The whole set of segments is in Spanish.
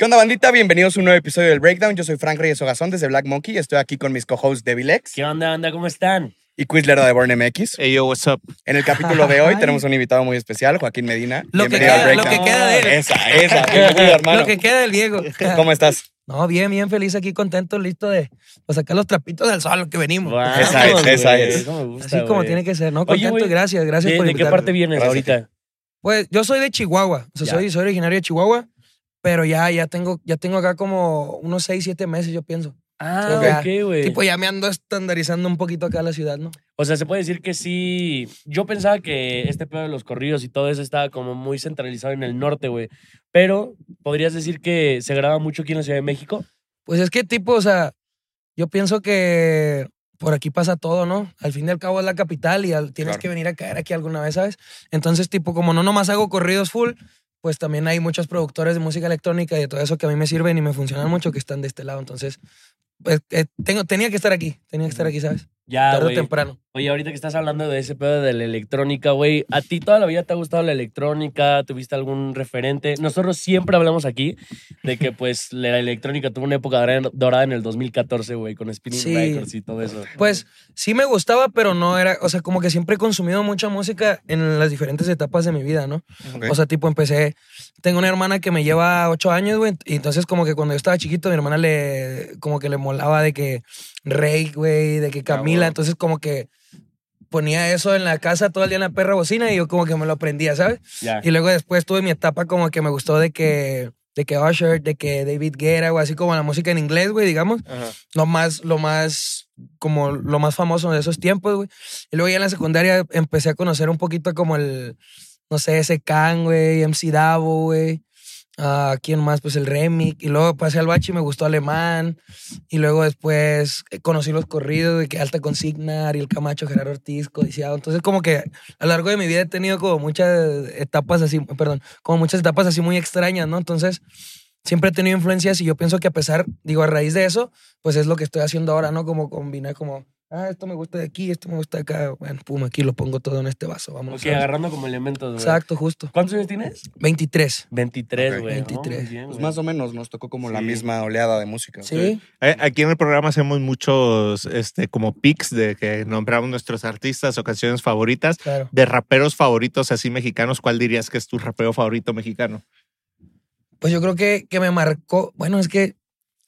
¿Qué onda, bandita? Bienvenidos a un nuevo episodio del Breakdown. Yo soy Frank Reyes Ogazón desde Black Monkey. Estoy aquí con mis co-hosts Devil X ¿Qué onda, anda? ¿Cómo están? y Quizler de Born MX. Hey, yo, what's up? En el capítulo de hoy tenemos un invitado muy especial, Joaquín Medina. Lo que Bienvenido al queda, lo Breakdown. que queda de él. Esa, esa. Bienvenido, hermano. Lo que queda del Diego. ¿Cómo estás? No, bien, bien feliz aquí, contento, listo de pues, sacar los trapitos del sol, que venimos. Esa es, esa es. eso me gusta, Así como tiene que ser, ¿no? Contento y gracias, gracias ¿De, por de qué invitarme. parte vienes Gracias. ahorita? Pues yo soy de Chihuahua, o sea, soy, soy originario de Chihuahua, pero ya, ya tengo, ya tengo acá como unos 6, 7 meses, yo pienso. Ah, ok, güey. Tipo, ya me ando estandarizando un poquito acá la ciudad, ¿no? O sea, se puede decir que sí. Yo pensaba que este pedo de los corridos y todo eso estaba como muy centralizado en el norte, güey. Pero, ¿podrías decir que se graba mucho aquí en la Ciudad de México? Pues es que tipo, o sea, yo pienso que por aquí pasa todo, ¿no? Al fin y al cabo es la capital y al- tienes Claro. que venir a caer aquí alguna vez, ¿sabes? Entonces, tipo, como no nomás hago corridos full, pues también hay muchos productores de música electrónica y de todo eso que a mí me sirven y me funcionan mucho que están de este lado. Entonces, pues eh, tengo, tenía que estar aquí, tenía que estar aquí, ¿sabes? Ya, Tarde o temprano. Oye, ahorita que estás hablando de ese pedo de la electrónica, güey, ¿a ti toda la vida te ha gustado la electrónica? ¿Tuviste algún referente? Nosotros siempre hablamos aquí de que, pues, la electrónica tuvo una época dora- dorada en el 2014, güey, con Spinning Sí. Records y todo eso. Pues sí me gustaba, pero no era, o sea, como que siempre he consumido mucha música en las diferentes etapas de mi vida, ¿no? O sea, tipo, empecé. Tengo una hermana que me lleva ocho años, güey. Y entonces, como que cuando yo estaba chiquito, mi hermana le. Como que le molaba de que Rey, güey, de que Camila. bueno. Entonces, como que ponía eso en la casa todo el día en la perra bocina y yo, como que me lo aprendía, ¿sabes? Ya. Y luego después tuve mi etapa, como que me gustó de que. De que Usher, de que David Guerra, o así como la música en inglés, güey, digamos lo más, lo más, como lo más famoso de esos tiempos, güey. Y luego ya en la secundaria empecé a conocer un poquito como el, no sé, ese Khan, güey, MC Davo, güey. Ah, ¿Quién más? Pues el Remix. Y luego pasé al bachi y me gustó Alemán. Y luego después eh, conocí los corridos de que Alta Consigna, Ariel Camacho, Gerardo Ortiz, Codiciado. Entonces como que a lo largo de mi vida he tenido como muchas etapas así, perdón, como muchas etapas así muy extrañas, ¿no? Entonces siempre he tenido influencias y yo pienso que a pesar, digo, a raíz de eso, pues es lo que estoy haciendo ahora, ¿no? Como combinar como, ah, esto me gusta de aquí, esto me gusta de acá. Bueno, pum, aquí lo pongo todo en este vaso, vamos. Ok, agarrando como elementos, güey. Exacto, justo. ¿Cuántos años tienes? 23. 23, Ok. güey. 23. Oh, muy bien, Pues más o menos nos tocó como la Sí. misma oleada de música. Sí. Eh, Aquí en el programa hacemos muchos, este, como pics de que nombramos nuestros artistas o canciones favoritas. Claro. De raperos favoritos así mexicanos, ¿cuál dirías que es tu rapero favorito mexicano? Pues yo creo que, que me marcó, bueno, es que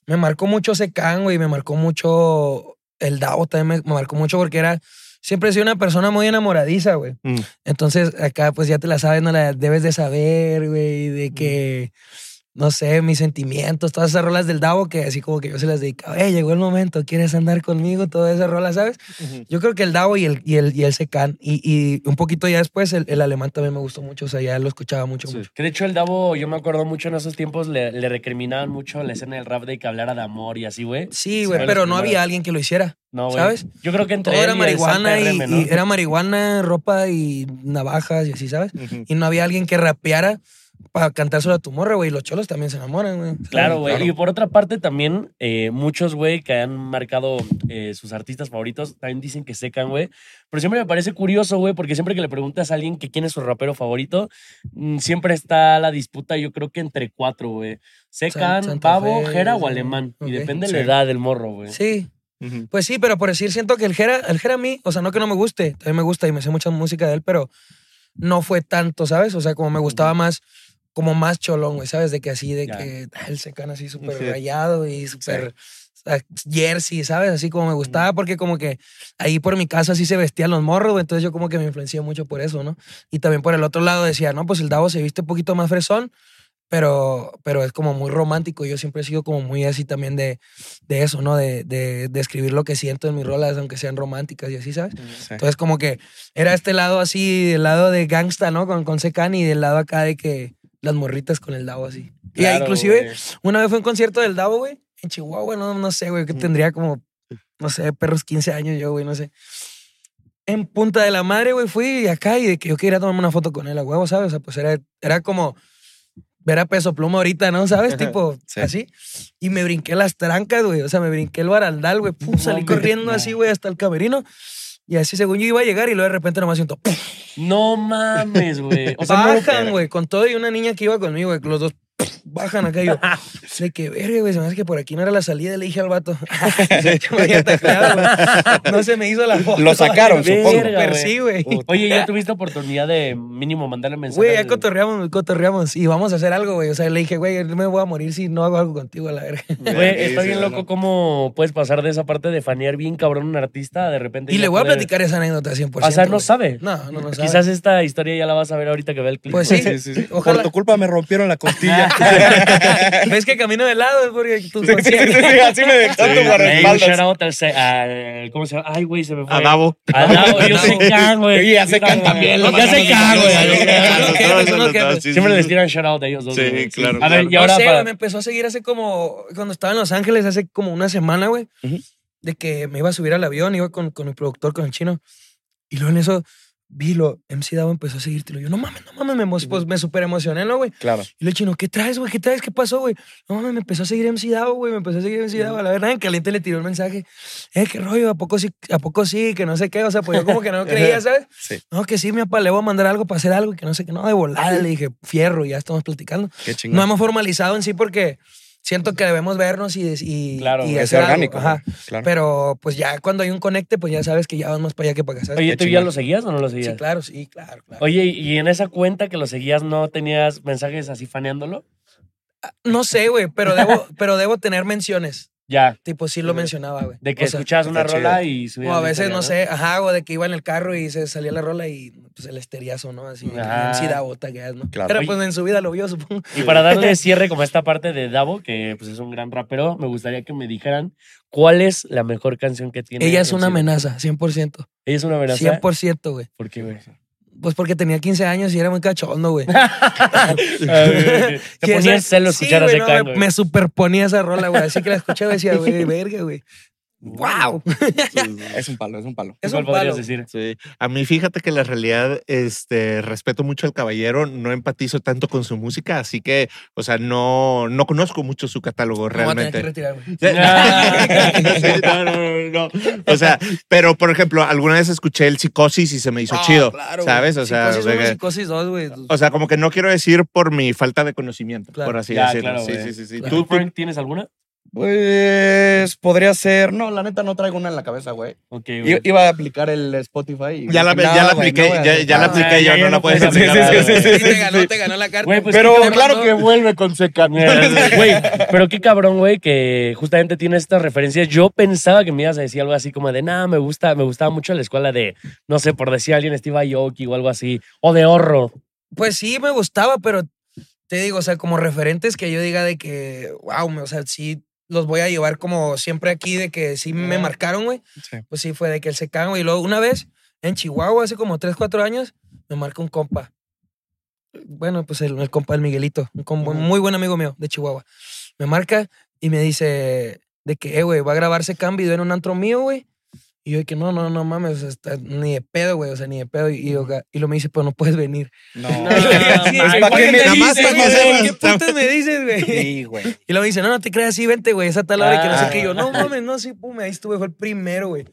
me marcó mucho ese Khan, güey, me marcó mucho el Dao también me, me marcó mucho porque era, siempre he sido una persona muy enamoradiza, güey. Mm. Entonces acá pues ya te la sabes, no la debes de saber, güey, de que, no sé, mis sentimientos, todas esas rolas del Davo que así como que yo se las dedicaba, eh, llegó el momento, ¿quieres andar conmigo? Todas esas rolas, ¿sabes? Yo creo que el Davo y el, y el, y el Secan, y, y un poquito ya después el, el alemán también me gustó mucho, o sea, ya lo escuchaba mucho, Sí. mucho. Que de hecho el Davo, yo me acuerdo mucho en esos tiempos, le, le recriminaban mucho la escena del rap de que hablara de amor y así, güey. Sí, güey, pero no había alguien que lo hiciera. No, güey. ¿Sabes? Yo creo que entre Todo era marihuana y, RM, ¿no? y era marihuana, ropa y navajas y así, ¿sabes? Y no había alguien que rapeara para cantárselo a tu morra, güey. y Los cholos también se enamoran, güey. Claro, güey. Claro. Y por otra parte también, eh, muchos, güey, que han marcado eh, sus artistas favoritos, también dicen que secan, güey. Pero siempre me parece curioso, güey, porque siempre que le preguntas a alguien que quién es su rapero favorito, mm, siempre está la disputa, yo creo que entre cuatro, güey. Secan, Pavo, Fe, Jera o. Alemán. Y depende de Sí. la edad del morro, güey. Sí, pues sí, pero por decir, siento que el Jera, el Jera a mí, o sea, no que no me guste, también me gusta y me sé mucha música de él, pero no fue tanto, ¿sabes? O sea, como me gustaba más, como más cholón, güey, ¿sabes? De que así, de que ah, el Secan así súper Sí. rayado y súper jersey, ¿sabes? Así como me gustaba, porque como que ahí por mi casa así se vestían los morros, güey, entonces yo como que me influencié mucho por eso, ¿no? Y también por el otro lado decía, no, pues el Davo se viste un poquito más fresón, pero, pero es como muy romántico. Yo siempre he sido como muy así también de, de eso, ¿no? De, de, de escribir lo que siento en mis rolas, aunque sean románticas y así, ¿sabes? Sí. Entonces como que era este lado así, el lado de gangsta, ¿no? Con, con Secan y del lado acá de que las morritas con el Davo así. y Claro, inclusive güey. una vez fue un concierto del Davo, güey, en Chihuahua, no, no sé, güey, que tendría como, no sé, perros 15 años yo, güey, no sé. En Punta de la Madre, güey, fui acá y de que yo quería tomarme una foto con él a huevo, ¿sabes? O sea, pues era, era como ver a Peso Pluma ahorita, ¿no? ¿Sabes? Tipo, Sí. así. Y me brinqué las trancas, güey. O sea, me brinqué el barandal, güey. Pum, salí corriendo así, güey, hasta el camerino. Y así, según yo iba a llegar, y luego de repente nomás siento, ¡pum! No mames, güey. O sea, no- bajan, güey, con todo y una niña que iba conmigo, güey, los dos, bajan acá y yo, de que, verga, güey, se me hace que por aquí no era la salida, le dije al vato. Yo me había tacleado, güey. no se me hizo la foto. Lo sacaron, Verga, supongo. Güey. sí, güey. Oye, ¿ya tuviste oportunidad de mínimo mandarle mensaje? Güey, ya cotorreamos, cotorreamos y vamos a hacer algo, güey. O sea, le dije, güey, no me voy a morir si no hago algo contigo, a la verga. Güey, está bien loco no. cómo puedes pasar de esa parte de fanear bien cabrón a un artista de repente. Y le voy a platicar esa anécdota 100%. O sea, no sabe. No, no, no sabe. Quizás esta historia ya la vas a ver ahorita que vea el clip. Pues sí. Sí, sí, sí. Ojalá. Por tu culpa me rompieron la costilla. ¿Ves que camino de lado? Es porque tus Sí, sí, sí, sí, así me dejaste al al- ¿Cómo se llama? Ay, güey, se me fue. A Davo. A Davo, yo soy can, güey. Oye, ya se can también, Ya los se can, güey. Sí, sí, Siempre sí, les sí. tiran shout out a ellos dos. Sí, claro, A ver, y ahora me empezó a seguir hace como, cuando estaba en Los Ángeles, hace como una semana, güey, de que me iba a subir al avión, iba con, con mi productor, con el chino, y luego en eso vi lo, MC Davo empezó a seguirte, y yo, no mames, no mames, me, pues me súper emocioné, ¿no, güey? Claro. Y le chino, ¿qué traes, güey? ¿Qué traes? ¿Qué pasó, güey? No mames, me empezó a seguir MC Davo, güey. Me empezó a seguir MC Davo. A la verdad, en caliente le tiró el mensaje. Eh, qué rollo, ¿a poco sí? ¿A poco sí? Que no sé qué. O sea, pues yo como que no creía, ¿sabes? Sí. No, que sí, mi papá, le voy a mandar algo para hacer algo. y Que no sé qué. No, de volada. Le dije, fierro, ya estamos platicando. Qué chingón. No hemos formalizado en sí porque siento que debemos vernos y, y, Claro, y hacer algo. orgánico. Ajá. Claro. Pero pues ya cuando hay un conecte, pues ya sabes que ya vas más para allá que para acá, ¿sabes? Oye, ¿tú ya lo seguías o no lo seguías? sí, claro, sí, claro, claro. Oye, ¿y en esa cuenta que lo seguías no tenías mensajes así faneándolo? No sé, güey, pero debo, pero debo tener menciones. Ya. Tipo, sí lo mencionaba, güey. De que O sea, escuchabas una rola chido. y subías. O a veces, no sé, ajá, o de que iba en el carro y se salía la rola y pues el esteriazo, ¿no? Así, Ajá. sí da bota que es, ¿no? Claro. Pero pues en su vida lo vio, supongo. Y para darle cierre como a esta parte de Davo, que pues es un gran rapero, me gustaría que me dijeran cuál es la mejor canción que tiene. Ella es una amenaza, 100%. Ella es una amenaza. 100%, güey. ¿Por qué, güey? Pues porque tenía 15 años y era muy cachondo, güey. Te Y ponía esa- celo sí, escuchar a güey, ese no, can, me, güey. me superponía esa rola, güey. Así que la escuchaba y decía, güey, verga, güey. ¡Wow! Es un palo, es un palo. Es ¿Cuál un podrías palo. decir? Sí. A mí, fíjate que la realidad, este, respeto mucho al caballero, no empatizo tanto con su música, así que, o sea, no, no conozco mucho su catálogo Me voy a tener que realmente. retirar, güey. Sí, no, no, no, no. O sea, pero por ejemplo, alguna vez escuché el psicosis y se me hizo Ah, chido, claro. ¿sabes? O sea, Psicosis que- Psicosis dos, güey. o sea, como que no quiero decir por mi falta de conocimiento, Claro. por así Ya, decirlo. claro, sí, sí, sí, sí. Claro. ¿Tú, ¿Tú, Frank, tienes alguna? Pues podría ser. No, la neta no traigo una en la cabeza, güey. Ok, I- güey. Iba a aplicar el Spotify. y Ya la- ya "No, la apliqué, no ya- la nada". apliqué, Ah, ya no la puedes aplicar. Sí, sí, sí, güey. sí, Sí, te ganó, te ganó la carta. Güey, pues, Pero ¿qué te claro que vuelve con seca. Güey, pero qué cabrón, güey, que justamente tiene estas referencias. Yo pensaba que me ibas a decir algo así como de, nada, me gusta, me gustaba mucho la escuela de, no sé, por decir a alguien, Steve Aoki o algo así, o de Horro. Pues sí, me gustaba, pero te digo, o sea, como referentes que yo diga de que, wow, o sea, sí los voy a llevar como siempre aquí, de que sí me marcaron, güey. Sí. Pues sí, fue de que el secán, güey. Y luego una vez en Chihuahua, hace como 3, 4 años, me marca un compa. Bueno, pues el, el compa del Miguelito, un compa- muy buen amigo mío de Chihuahua. Me marca y me dice de que, eh, güey, va a grabarse Can video en un antro mío, güey. Y yo que no, no, no mames, o sea, está- ni de pedo, güey, o sea, ni de pedo. Y, y, yo y lo me dice, pues no puedes venir. No. Sí, Ay, ¿para qué me dices, putas me dices, güey? Sí, güey. Y luego me dice, no, no te creas así, vente, güey, esa tal hora que no sé Ah. qué. Y yo, no mames, no, sí, pum, ahí estuve, fue el primero, güey.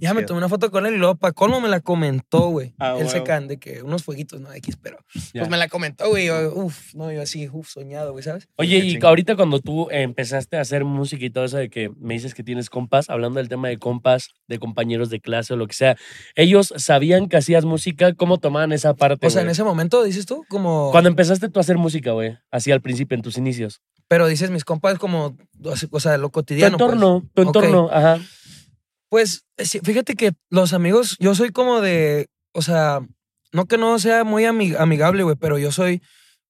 Ya me tomé una foto con él y luego, para colmo, me la comentó, güey. Ah, Él se can de que unos fueguitos, no, X, pero. Ya. Pues me la comentó, güey. yo, Uf, no, yo así, uf, soñado, güey, ¿sabes? Oye, Qué y ahorita cuando tú empezaste a hacer música y todo eso de que me dices que tienes compas, hablando del tema de compas, de compañeros de clase o lo que sea, ellos sabían que hacías música, ¿cómo tomaban esa parte? O sea, en ese momento, dices tú, como. Cuando empezaste tú a hacer música, güey, así al principio, en tus inicios. Pero dices, mis compas, como. O sea, lo Tu cotidiano. pues. entorno, tu Ok. entorno, ajá. Pues eh, fíjate que los amigos, yo soy como de, o sea, no que no sea muy ami- amigable, güey, pero yo soy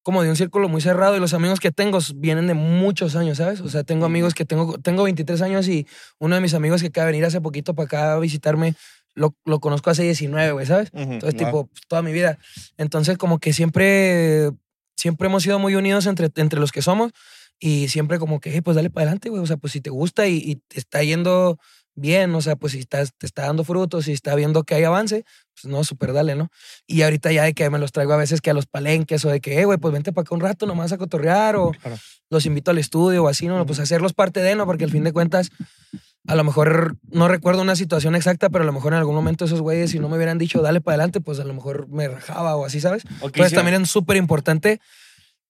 como de un círculo muy cerrado y los amigos que tengo vienen de muchos años, ¿sabes? O sea, tengo amigos que tengo, tengo 23 años y uno de mis amigos que acaba de venir hace poquito para acá a visitarme, lo, lo conozco hace 19, güey, ¿sabes? Entonces, Wow. tipo, toda mi vida. Entonces, como que siempre, siempre hemos sido muy unidos entre, entre los que somos y siempre como que, "Hey, pues dale para adelante, güey. O sea, pues si te gusta y, y te está yendo bien, o sea, pues si estás, te está dando frutos, si está viendo que hay avance, pues no, súper dale, ¿no? Y ahorita ya de que me los traigo a veces que a los palenques o de que, eh, güey, pues vente para acá un rato nomás a cotorrear o Claro. los invito al estudio o así, ¿no? Pues hacerlos parte de, ¿no? Porque al fin de cuentas, a lo mejor no recuerdo una situación exacta, pero a lo mejor en algún momento esos güeyes, si no me hubieran dicho, dale para adelante, pues a lo mejor me rajaba o así, ¿sabes? Entonces sí. también es súper importante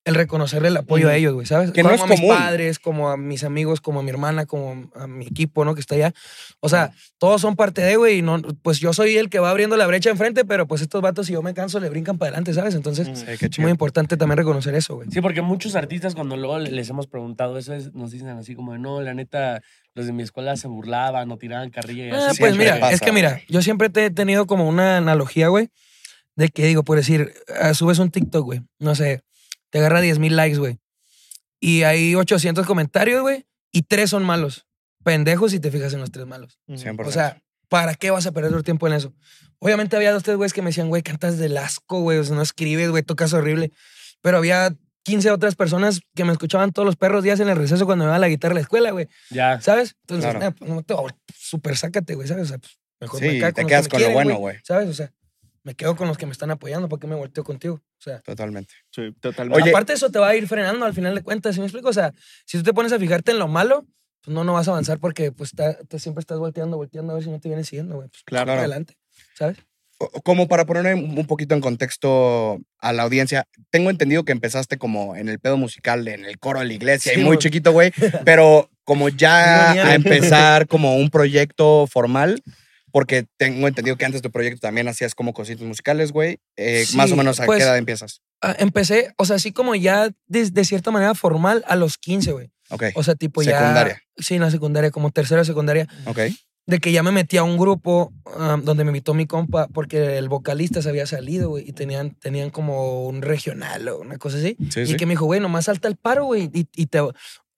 el reconocerle el apoyo a ellos, güey, ¿sabes? Que no como es a mis común. padres, como a mis amigos, como a mi hermana, como a mi equipo, ¿no? Que está allá. O sea, todos son parte de, güey, y no, pues yo soy el que va abriendo la brecha enfrente, pero pues estos vatos, si yo me canso, le brincan para adelante, ¿sabes? Entonces, Sí, qué es chido. muy importante también reconocer eso, güey. Sí, porque muchos artistas cuando luego les hemos preguntado eso es- nos dicen así como, de, no, la neta, los de mi escuela se burlaban o tiraban carrilla y Ah, así. pues siempre mira, pasa, es que mira, yo siempre te he tenido como una analogía, güey, de que digo, por decir, ah, subes un TikTok, güey, no sé, te agarra 10 mil likes, güey, y hay 800 comentarios, güey, y tres son malos. Pendejos si te fijas en los tres malos. 100%. O sea, ¿para qué vas a perder tu tiempo en eso? Obviamente había dos, tres güeyes que me decían, güey, cantas del asco, güey, o sea, no escribes, güey, tocas horrible. Pero había 15 otras personas que me escuchaban todos los perros días en el receso cuando me iba a la guitarra a la escuela, güey. Ya. ¿Sabes? Entonces, Claro. eh, pues, no te súper sácate, güey, ¿sabes? O sea, pues, mejor Sí, me te quedas que con lo quieren, bueno, güey. ¿Sabes? O sea, me quedo con los que me están apoyando, ¿para qué me volteo contigo? O sea, Totalmente. Sí, totalmente. Oye, aparte eso te va a ir frenando al final de cuentas, ¿sí me explico? O sea, si tú te pones a fijarte en lo malo, pues no, no vas a avanzar porque pues ta- te- siempre estás volteando, volteando a ver si no te vienen siguiendo, güey. Pues, Claro. para adelante, ¿sabes? Como para poner un poquito en contexto a la audiencia, tengo entendido que empezaste como en el pedo musical, en el coro de la iglesia, y Sí, muy güey. chiquito, güey, pero como ya a empezar como un proyecto formal, porque tengo entendido que antes de tu proyecto también hacías como cositas musicales, güey, eh, más o menos a pues, qué edad empiezas. Ah, empecé, o sea, así como ya de, de cierta manera formal a los 15, güey. Ok, O sea, tipo ya... Secundaria. Sí, en la secundaria, como tercera secundaria. ok. de que ya me metí a un grupo um, donde me invitó mi compa porque el vocalista se había salido, güey, y tenían, tenían como un regional o una cosa así. Sí, y sí. que me dijo, güey, nomás salta el paro, güey, y, y te...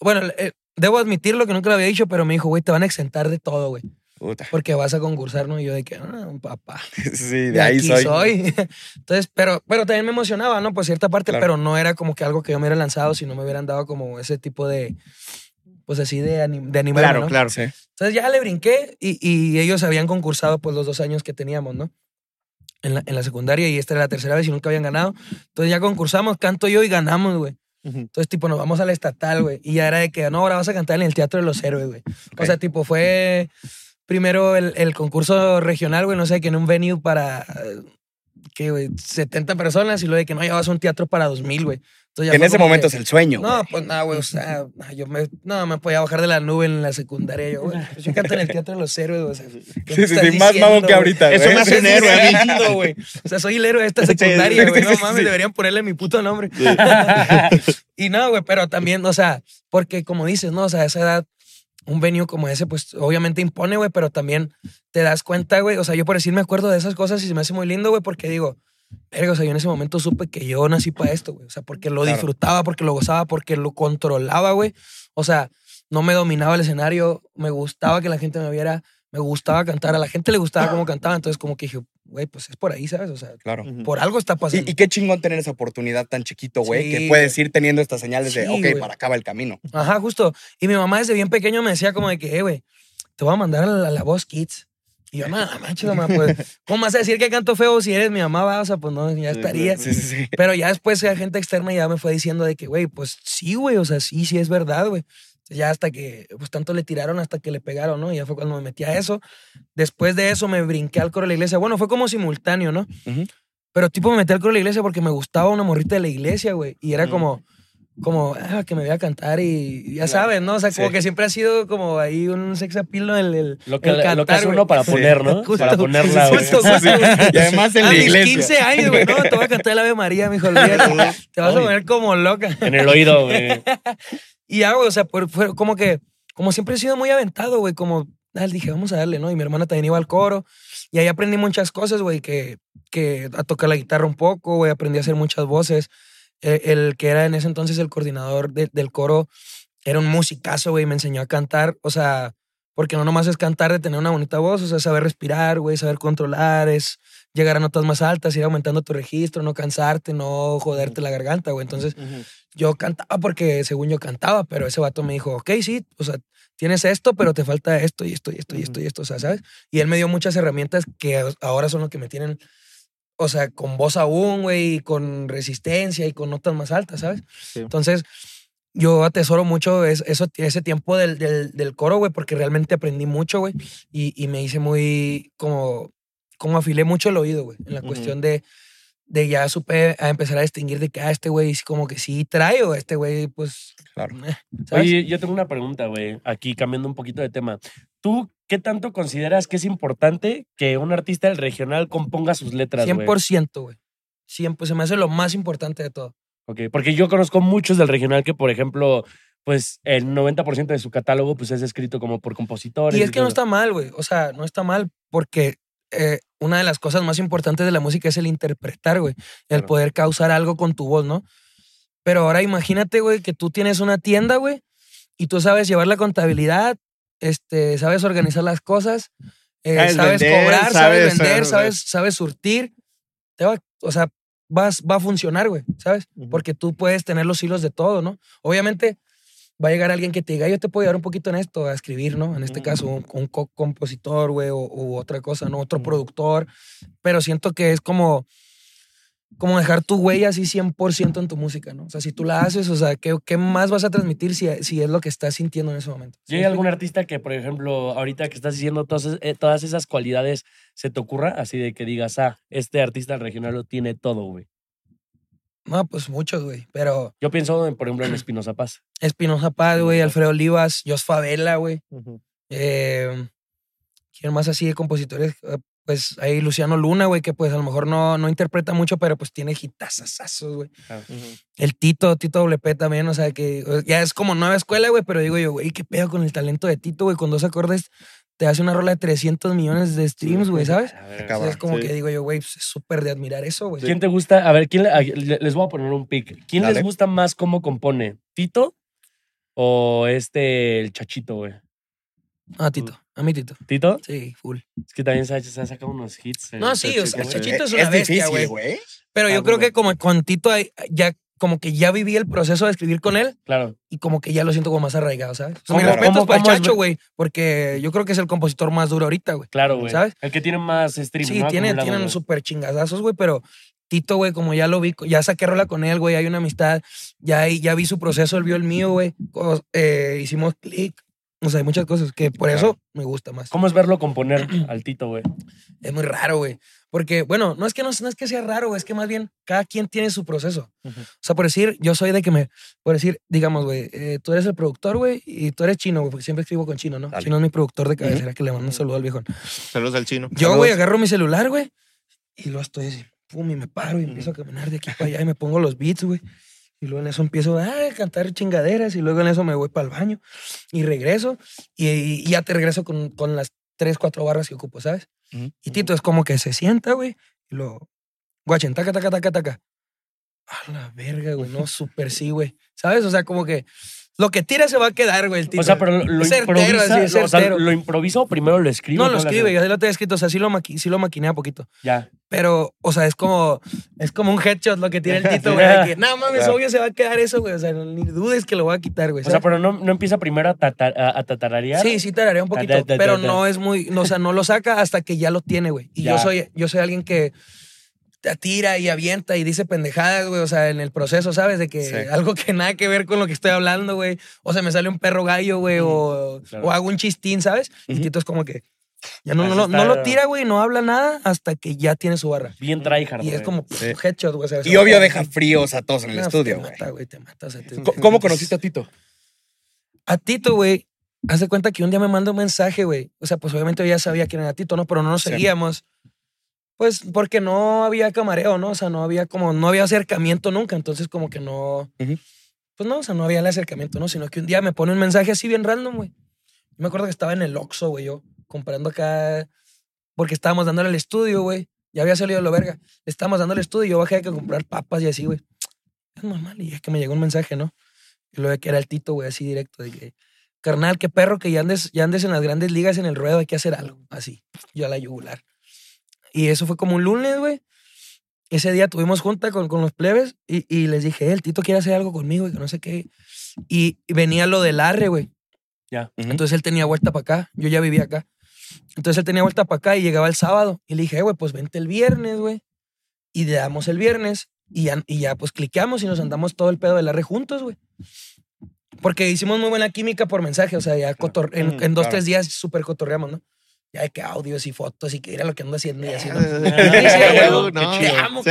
Bueno, eh, debo admitirlo que nunca lo había dicho, pero me dijo, güey, te van a exentar de todo, güey, Puta. porque vas a concursar, ¿no? Y yo de que, ah, papá, Sí, de de ahí aquí soy. soy. Entonces, pero, pero también me emocionaba, ¿no? Por cierta parte, Claro. pero no era como que algo que yo me hubiera lanzado si no me hubieran dado como ese tipo de, pues así de, anim- de animarme, Claro, ¿no? claro. Sí. Entonces ya le brinqué y, y ellos habían concursado pues los dos años que teníamos, ¿no? En la, en la secundaria y esta era la tercera vez y nunca habían ganado. Entonces ya concursamos, canto yo y ganamos, güey. Entonces, tipo, nos vamos a la estatal, güey. Y ya era de que, no, ahora vas a cantar en el Teatro de los Héroes, güey. Ok. O sea, tipo, fue primero el, el concurso regional, güey, no sé, que en un venue para, ¿qué, güey? 70 personas y luego de que no, ya vas a un teatro para 2000, güey. Entonces, ya Que en ese momento que- es el sueño. no, güey. pues nada, güey, o sea, yo me, no, me podía bajar de la nube en la secundaria. Yo, güey, yo canto en el Teatro de los Héroes, o sea. ¿qué Sí, sí, sí, más mamón que güey? ahorita, Eso güey. me hace un héroe a mí. Lindo, güey. O sea, soy el héroe de esta secundaria, güey. No mames, deberían ponerle mi puto nombre. y no, güey, pero también, o sea, porque como dices, ¿no? O sea, a esa edad, un venue como ese, pues obviamente impone, güey, pero también te das cuenta, güey. O sea, yo por decir me acuerdo de esas cosas y se me hace muy lindo, güey, porque digo, verga, o sea, yo en ese momento supe que yo nací para esto, güey. O sea, porque lo Claro. disfrutaba, porque lo gozaba, porque lo controlaba, güey. O sea, no me dominaba el escenario, me gustaba que la gente me viera, me gustaba cantar, a la gente le gustaba cómo cantaba, entonces como que dije, güey, pues es por ahí, ¿sabes? O sea, Claro. Por algo está pasando. Y, y qué chingón tener esa oportunidad tan chiquito, güey, Sí, que puedes ir teniendo estas señales de, ok, para acá va el camino. Ajá, justo. Y mi mamá desde bien pequeño me decía como de que, eh, güey, te voy a mandar a la, a la voz Kids. Y yo, no, manches, mamá, pues, ¿cómo vas a decir que canto feo si eres mi mamá? Va? O sea, pues no, ya estaría. Sí, sí, sí. Pero ya después la gente externa ya me fue diciendo de que, güey, pues sí, güey, o sea, sí, sí es verdad, güey. Ya hasta que, pues tanto le tiraron hasta que le pegaron, ¿no? Y ya fue cuando me metí a eso. Después de eso me brinqué al coro de la iglesia. Bueno, fue como simultáneo, ¿no? Ujú. Pero tipo me metí al coro de la iglesia porque me gustaba una morrita de la iglesia, güey. Y era como, como, ah, que me voy a cantar y ya Claro. sabes, ¿no? O sea, como Sí. que siempre ha sido como ahí un sex appeal, ¿no? El, el, Lo que, el lo que hace uno para poner, ¿no? Justo. para ponerla. Justo, justo. Y además en a la mis iglesia. 15 años, güey, no, te voy a cantar el Ave María, mijo, olvídate. Te vas a poner como loca. En el oído, güey. Y ya, güey, o sea, fue como que, como siempre he sido muy aventado, güey, como, ah, dije, vamos a darle, ¿no? Y mi hermana también iba al coro. Y ahí aprendí muchas cosas, güey, que, que a tocar la guitarra un poco, güey, aprendí a hacer muchas voces. Eh, El, que era en ese entonces el coordinador de- del coro era un musicazo, güey, me enseñó a cantar, o sea, porque no nomás es cantar de tener una bonita voz, o sea, saber respirar, güey, saber controlar, es llegar a notas más altas, ir aumentando tu registro, no cansarte, no joderte la garganta, güey. Entonces, yo cantaba porque según yo cantaba, pero ese vato me dijo, ok, sí, o sea, tienes esto, pero te falta esto y esto y esto y esto y esto, o sea, ¿sabes? Y él me dio muchas herramientas que ahora son lo que me tienen, o sea, con voz aún, güey, y con resistencia y con notas más altas, ¿sabes? Sí. Entonces, yo atesoro mucho es- eso, ese tiempo del, del, del coro, güey, porque realmente aprendí mucho, güey, y, y me hice muy, como, como afilé mucho el oído, güey, en la Ujú. cuestión de, de ya supe a empezar a distinguir de que ah, este güey como que sí trae o este güey pues... Claro. ¿sabes? Oye, yo tengo una pregunta, güey, aquí cambiando un poquito de tema. ¿Tú qué tanto consideras que es importante que un artista del regional componga sus letras, güey? 100%, güey. 100%, se me hace lo más importante de todo. Ok, porque yo conozco muchos del regional que, por ejemplo, pues el 90% de su catálogo pues es escrito como por compositores. Y es que no está mal, güey. O sea, no está mal porque eh, una de las cosas más importantes de la música es el interpretar, güey. El Claro. poder causar algo con tu voz, ¿no? Pero ahora imagínate, güey, que tú tienes una tienda, güey, y tú sabes llevar la contabilidad, este, sabes organizar las cosas, eh, Sabes vender, cobrar, sabes, sabes vender, sabes, sabes surtir. Te va, o sea, vas, va a funcionar, güey, ¿sabes? Porque tú puedes tener los hilos de todo, ¿no? Obviamente va a llegar alguien que te diga, yo te puedo ayudar un poquito en esto, a escribir, ¿no? En este caso, un, un co- compositor, güey, o, u otra cosa, ¿no? Otro Ujú. productor. Pero siento que es como, como dejar tu huella así 100% en tu música, ¿no? O sea, si tú la haces, o sea, ¿qué, qué más vas a transmitir si, si es lo que estás sintiendo en ese momento? ¿Y hay algún artista que, por ejemplo, ahorita que estás diciendo todas, eh, todas esas cualidades, se te ocurra así de que digas, ah, este artista regional lo tiene todo, güey? No, pues muchos, güey. Pero Yo pienso, en, por ejemplo, en Espinoza Paz. Espinoza Paz, güey, Alfredo Olivas, Jos Favela, güey. Ujú. Eh, ¿Quién más así de compositores? Eh, Pues hay Luciano Luna, güey, que pues a lo mejor no, no interpreta mucho, pero pues tiene hitazazazos, güey. El Tito, Tito WP también, o sea que ya es como nueva escuela, güey, pero digo yo, güey, qué pedo con el talento de Tito, güey, con dos acordes te hace una rola de 300 millones de streams, güey, ¿sabes? A ver, O sea, Cabrón, es como sí. que digo yo, güey, pues es súper de admirar eso, güey. ¿Quién te gusta? A ver, ¿quién le- a- le- les voy a poner un pick. ¿Quién les gusta más cómo compone? ¿Tito o este, el Chachito, güey? Ah, Tito, a mí Tito. ¿Tito? Sí, full. Es que también se ha, se ha sacado unos hits. el No, sí, o sea. Chachito es Eh, una bestia, difícil, güey. Pero yo Ah, creo bueno. que como con Tito hay- ya como que ya viví el proceso de escribir con él Claro. y como que ya lo siento como más arraigado, ¿sabes? O sea, ¿Cómo- mis respetos para el Chacho, güey, porque yo creo que es el compositor más duro ahorita, güey. Claro, güey. ¿Sabes? El que tiene más stream. Sí, ¿no? tiene, Acumulado, tienen súper chingazazos, güey, pero Tito, güey, como ya lo vi, ya saqué rola con él, güey, hay una amistad, ya, ya vi su proceso, él vio el mío, güey, eh, hicimos clic, o sea, hay muchas cosas que por eso me gusta más. ¿Cómo es verlo componer al Tito, güey? Es muy raro, güey, porque, bueno, no es que no, no es que sea raro, güey, es que más bien cada quien tiene su proceso. O sea, por decir, yo soy de que me, por decir, digamos, güey, eh, tú eres el productor, güey, y tú eres chino, güey, porque siempre escribo con chino, ¿no? Dale. Chino es mi productor de cabecera, que le mando un saludo al viejo. Saludos al chino. Yo, güey, agarro mi celular, güey, y lo estoy así, pum, y me paro y empiezo a caminar de aquí para allá y me pongo los beats, güey. Y luego en eso empiezo a cantar chingaderas y luego en eso me voy para el baño y regreso y, y ya te regreso con, con las tres, cuatro barras que ocupo, ¿sabes? Y Tito es como que se sienta, güey, y lo... Guachen, taca, taca, taca, taca. A la verga, güey, no, súper sí, güey. ¿Sabes? O sea, como que lo que tira se va a quedar, güey, el Tito. O sea, pero lo, lo Es certero, improvisa. sí, es o sea. ¿lo improvisa o primero lo escribe? no, lo ¿Cómo le escribe, ya lo tenía escrito, o sea, sí lo, maqui sí lo maquinea poquito. Ya. Pero, o sea, es como, es como un headshot lo que tiene el Tito, güey. que, no mames, obvio se va a quedar eso, güey. O sea, ni dudes que lo voy a quitar, güey. O sea, pero no, no empieza primero a, tatar- a, a tatararear. Sí, sí tararea un poquito, pero no es muy, no, o sea, no lo saca hasta que ya lo tiene, güey. Y yo soy, yo soy alguien que te tira y avienta y dice pendejadas, güey, o sea, en el proceso, ¿sabes? De que Sí. algo que nada que ver con lo que estoy hablando, güey. O se me sale un perro gallo, güey, o, claro. o hago un chistín, ¿sabes? Y. Tito es como que ya no, no, lo- no está. lo tira, güey, no habla nada hasta que ya tiene su barra. Bien tryhard, Y es como Sí. un headshot, güey. sea, Y obvio deja fríos a todos en el No, estudio, Te güey. mata, güey, te mata. o sea, te- ¿Cómo- ¿Cómo conociste a Tito? A Tito, güey, hace cuenta que un día me manda un mensaje, güey. O sea, pues obviamente yo ya sabía quién era Tito, ¿no? Pero no nos Sí. Pues porque no había camareo, ¿no? O sea, no había como, no había acercamiento nunca. Entonces, como que no. Pues no, o sea, no había el acercamiento, ¿no? Sino que un día me pone un mensaje así bien random, güey. Yo me acuerdo que estaba en el Oxxo, güey, yo, comprando acá. Porque estábamos dándole al estudio, güey. Ya había salido lo verga. Estábamos dando el estudio y yo bajé a comprar papas y así, güey. Es normal. Y es que me llegó un mensaje, ¿no? Y luego que era el Tito, güey, así directo, de que, carnal, qué perro que ya andes, ya andes en las grandes ligas en el ruedo, hay que hacer algo. Así, yo a la yugular. Y eso fue como un lunes, güey. Ese día tuvimos junta con, con los plebes y, y les dije, "Eh, el Tito quiere hacer algo conmigo y que no sé qué. Y, y venía lo del arre, güey. Ya. Entonces él tenía vuelta para acá. Yo ya vivía acá. Entonces él tenía vuelta para acá y llegaba el sábado. Y le dije, "Eh, güey, pues vente el viernes, güey. Y le damos el viernes y ya, y ya pues cliqueamos y nos andamos todo el pedo del arre juntos, güey. Porque hicimos muy buena química por mensaje. O sea, ya cotor- en, Ujú, en dos, claro. tres días súper cotorreamos, ¿no? Ya de que audios y fotos y que era lo que ando haciendo y así, ¿no? No. Te amo, Sí.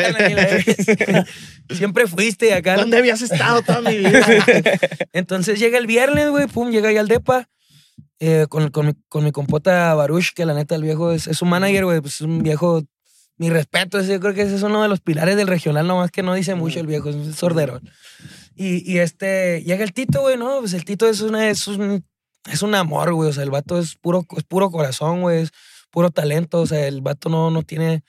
Siempre fuiste acá. ¿Dónde habías estado toda mi vida? Entonces llega el viernes, güey, pum, llega ahí al depa. eh, con, con, mi, con mi compota Baruch, que la neta el viejo es, es un manager, güey, pues es un viejo, mi respeto, ese, yo creo que ese es uno de los pilares del regional, nomás que no dice mucho el viejo, es un sordero. Y, y este, llega el Tito, güey, ¿no? Pues el Tito es, una, es, un, es un amor, güey, o sea, el vato es puro, es puro corazón, güey, es puro talento, o sea, el vato no, no tiene...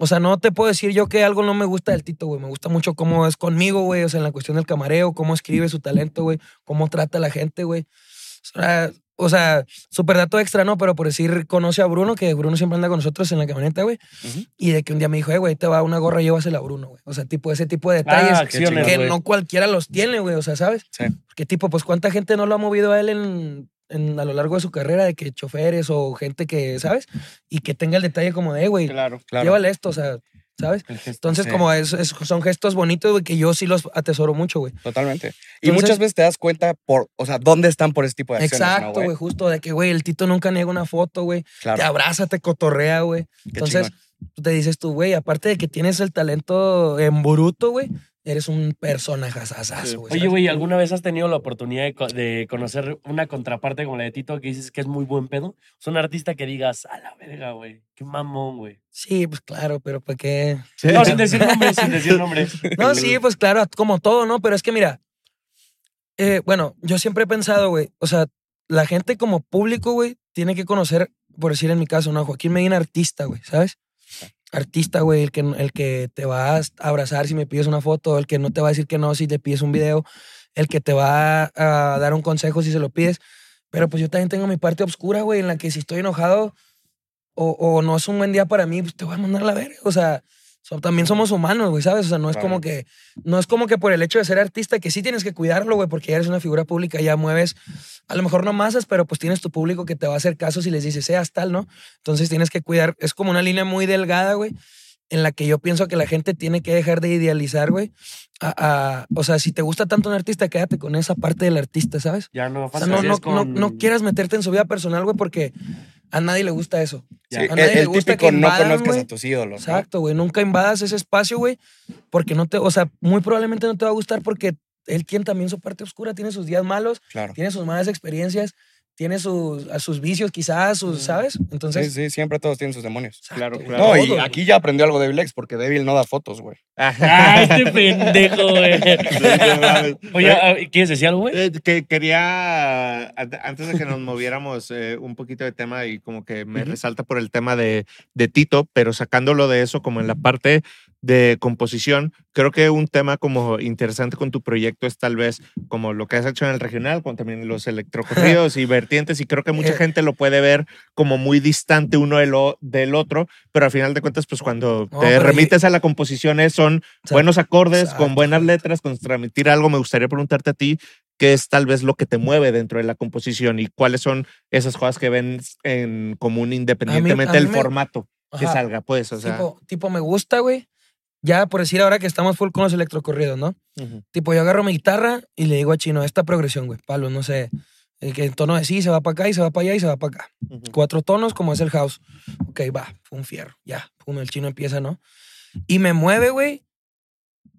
O sea, no te puedo decir yo que algo no me gusta del Tito, güey. Me gusta mucho cómo es conmigo, güey. O sea, en la cuestión del camareo, cómo escribe su talento, güey. Cómo trata a la gente, güey. O sea, o sea, súper dato extra, ¿no? Pero por decir, conoce a Bruno, que Bruno siempre anda con nosotros en la camioneta, güey. Y de que un día me dijo, eh, güey, te va una gorra, llévasela a Bruno, güey. O sea, tipo, ese tipo de detalles Ah, acciones, que no cualquiera los tiene, güey. O sea, ¿sabes? Sí. Porque tipo, pues cuánta gente no lo ha movido a él en, en- a lo largo de su carrera, de que choferes o gente que, ¿sabes? Y que tenga el detalle como de, "Eh, güey, Claro, claro. llévale esto, o sea, ¿sabes? Gesto. Entonces, Sí. como es, es- son gestos bonitos, güey, que yo sí los atesoro mucho, güey. Totalmente. Y Entonces- muchas veces te das cuenta por, o sea, dónde están por ese tipo de acciones. ¿no, Exacto, güey, justo de que, güey, el Tito nunca niega una foto, güey. Te abraza, te cotorrea, güey. Entonces, chingón. tú te dices tú, güey, aparte de que tienes el talento en bruto, güey, eres un personaje Sí. güey. Oye, güey, ¿alguna vez has tenido la oportunidad de, co- de conocer una contraparte como la de Tito que dices que es muy buen pedo? Es un artista que digas, a la verga, güey. Qué mamón, güey. Sí, pues claro, pero ¿para qué? No, sin decir nombres, sin decir nombres. No, sí, pues claro, como todo, ¿no? Pero es que mira, eh, bueno, yo siempre he pensado, güey, o sea, la gente como público, güey, tiene que conocer, por decir en mi caso, ¿no? Joaquín Medina, artista, güey, ¿sabes? Artista, güey, el que, el que te va a abrazar si me pides una foto, el que no te va a decir que no si te pides un video, el que te va a dar un consejo si se lo pides. Pero pues yo también tengo mi parte oscura, güey, en la que si estoy enojado o, o no es un buen día para mí, pues te voy a mandar a la verga. O sea, so- también somos humanos, güey, ¿sabes? O sea, no es Claro. como que no es como que por el hecho de ser artista, que sí tienes que cuidarlo, güey, porque ya eres una figura pública, ya mueves, a lo mejor no masas, pero pues tienes tu público que te va a hacer caso si les dices, seas tal, ¿no? Entonces tienes que cuidar, es como una línea muy delgada, güey, en la que yo pienso que la gente tiene que dejar de idealizar, güey. a- a- o sea, si te gusta tanto un artista, quédate con esa parte del artista, ¿sabes? Ya no, O sea, no, no, fantasías no, con- no quieras meterte en su vida personal, güey, porque a nadie le gusta eso. Sí. A el, nadie le el gusta típico que no conozcas a tus ídolos. Exacto, güey. Nunca invadas ese espacio, güey, porque no te, o sea, muy probablemente no te va a gustar porque él tiene también su parte oscura, tiene sus días malos, Claro. tiene sus malas experiencias, tiene sus, a sus vicios quizás, sus, ¿sabes? Sí, Entonces, sí, siempre todos tienen sus demonios. exacto, Claro, claro. No, y aquí ya aprendió algo Devil X, porque Devil no da fotos, güey. Ah, este pendejo, güey. Oye, ah, ¿quieres decir algo, güey? Eh, que quería, an- antes de que nos moviéramos eh, un poquito de tema y como que me Ujú. resalta por el tema de, de Tito, pero sacándolo de eso como en la parte de composición, creo que un tema como interesante con tu proyecto es tal vez como lo que has hecho en el regional, con también los electrocorridos y vertientes, y creo que mucha Eh. gente lo puede ver como muy distante uno del, o- del otro, pero al final de cuentas, pues cuando No, te remites a la composición son Exacto. buenos acordes, con buenas letras, con transmitir algo. Me gustaría preguntarte a ti qué es tal vez lo que te mueve dentro de la composición y cuáles son esas cosas que ven en común independientemente del me- formato que Ajá. salga, pues, o sea. tipo, tipo, me gusta, güey. Ya por decir ahora que estamos full con los electrocorridos, ¿no? Tipo, yo agarro mi guitarra y le digo a Chino, esta progresión, güey, palo, no sé, el tono de sí se va para acá y se va para allá y se va para acá. ujú. Cuatro tonos como es el house. Ok, va, un fierro, ya, pum, el chino empieza, ¿no? Y me mueve, güey,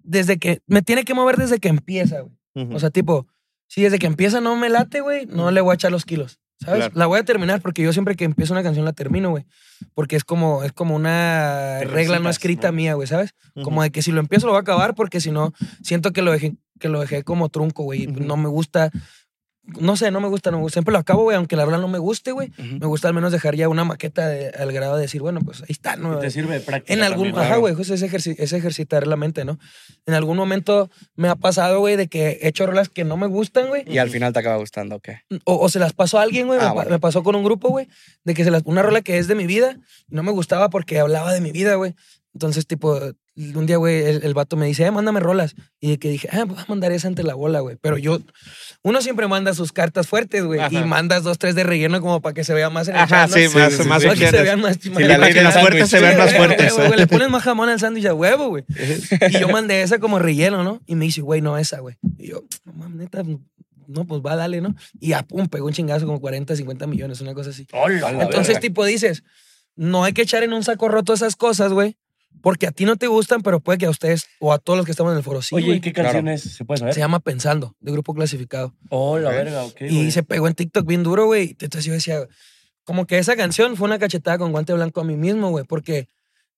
desde que, me tiene que mover desde que empieza, güey. Ujú. O sea, tipo, si desde que empieza no me late, güey, no le voy a echar los kilos. ¿Sabes? Claro. La voy a terminar porque yo siempre que empiezo una canción la termino, güey. Porque es como, es como una Te regla no escrita ¿no? mía, güey, ¿sabes? Ujú. Como de que si lo empiezo lo voy a acabar porque si no, siento que lo dejé, que lo dejé como trunco, güey. y Ujú. No me gusta, no sé, no me gusta, no me gusta. Siempre lo acabo, güey, aunque la rola no me guste, güey. Me gusta al menos dejar ya una maqueta de- al grado de decir, bueno, pues ahí está, ¿no? Te sirve de práctica. En algún, también, ajá, güey, justo es, ejerci- es ejercitar la mente, ¿no? En algún momento me ha pasado, güey, de que he hecho rolas que no me gustan, güey, Y al final te acaba gustando, ¿ok? o, o se las pasó a alguien, güey, Ah, me, bueno. me pasó con un grupo, güey, de que se las, una rola que es de mi vida, no me gustaba porque hablaba de mi vida, güey. Entonces, tipo, un día, güey, el, el vato me dice, eh, mándame rolas. Y de que dije, ah, pues voy a mandar esa ante la bola, güey. Pero yo, uno siempre manda sus cartas fuertes, güey, y mandas dos, tres de relleno como para que se vea más en el Ajá, chat, ¿no? sí, Sí, más, sí, más. Para que se vean más, Sí, más- la- las puertas se ven más fuertes. güey, le pones más jamón al sándwich a huevo, güey. Y yo mandé esa como relleno, ¿no? Y me dice, güey, no esa, güey. Y yo, no mames, neta, no, pues va, dale, ¿no? Y a pum, pegó un chingazo como 40, 50 millones, una cosa así. Hola, Entonces, tipo, dices, no hay que echar en un saco roto esas cosas, güey, porque a ti no te gustan, pero puede que a ustedes o a todos los que estamos en el foro sí, Oye. ¿y qué Claro. canción es? ¿Se puede saber? Se llama Pensando, de grupo clasificado. Oh, la verga, ok. y se pegó en TikTok bien duro, güey. Entonces yo decía, como que esa canción fue una cachetada con guante blanco a mí mismo, güey, porque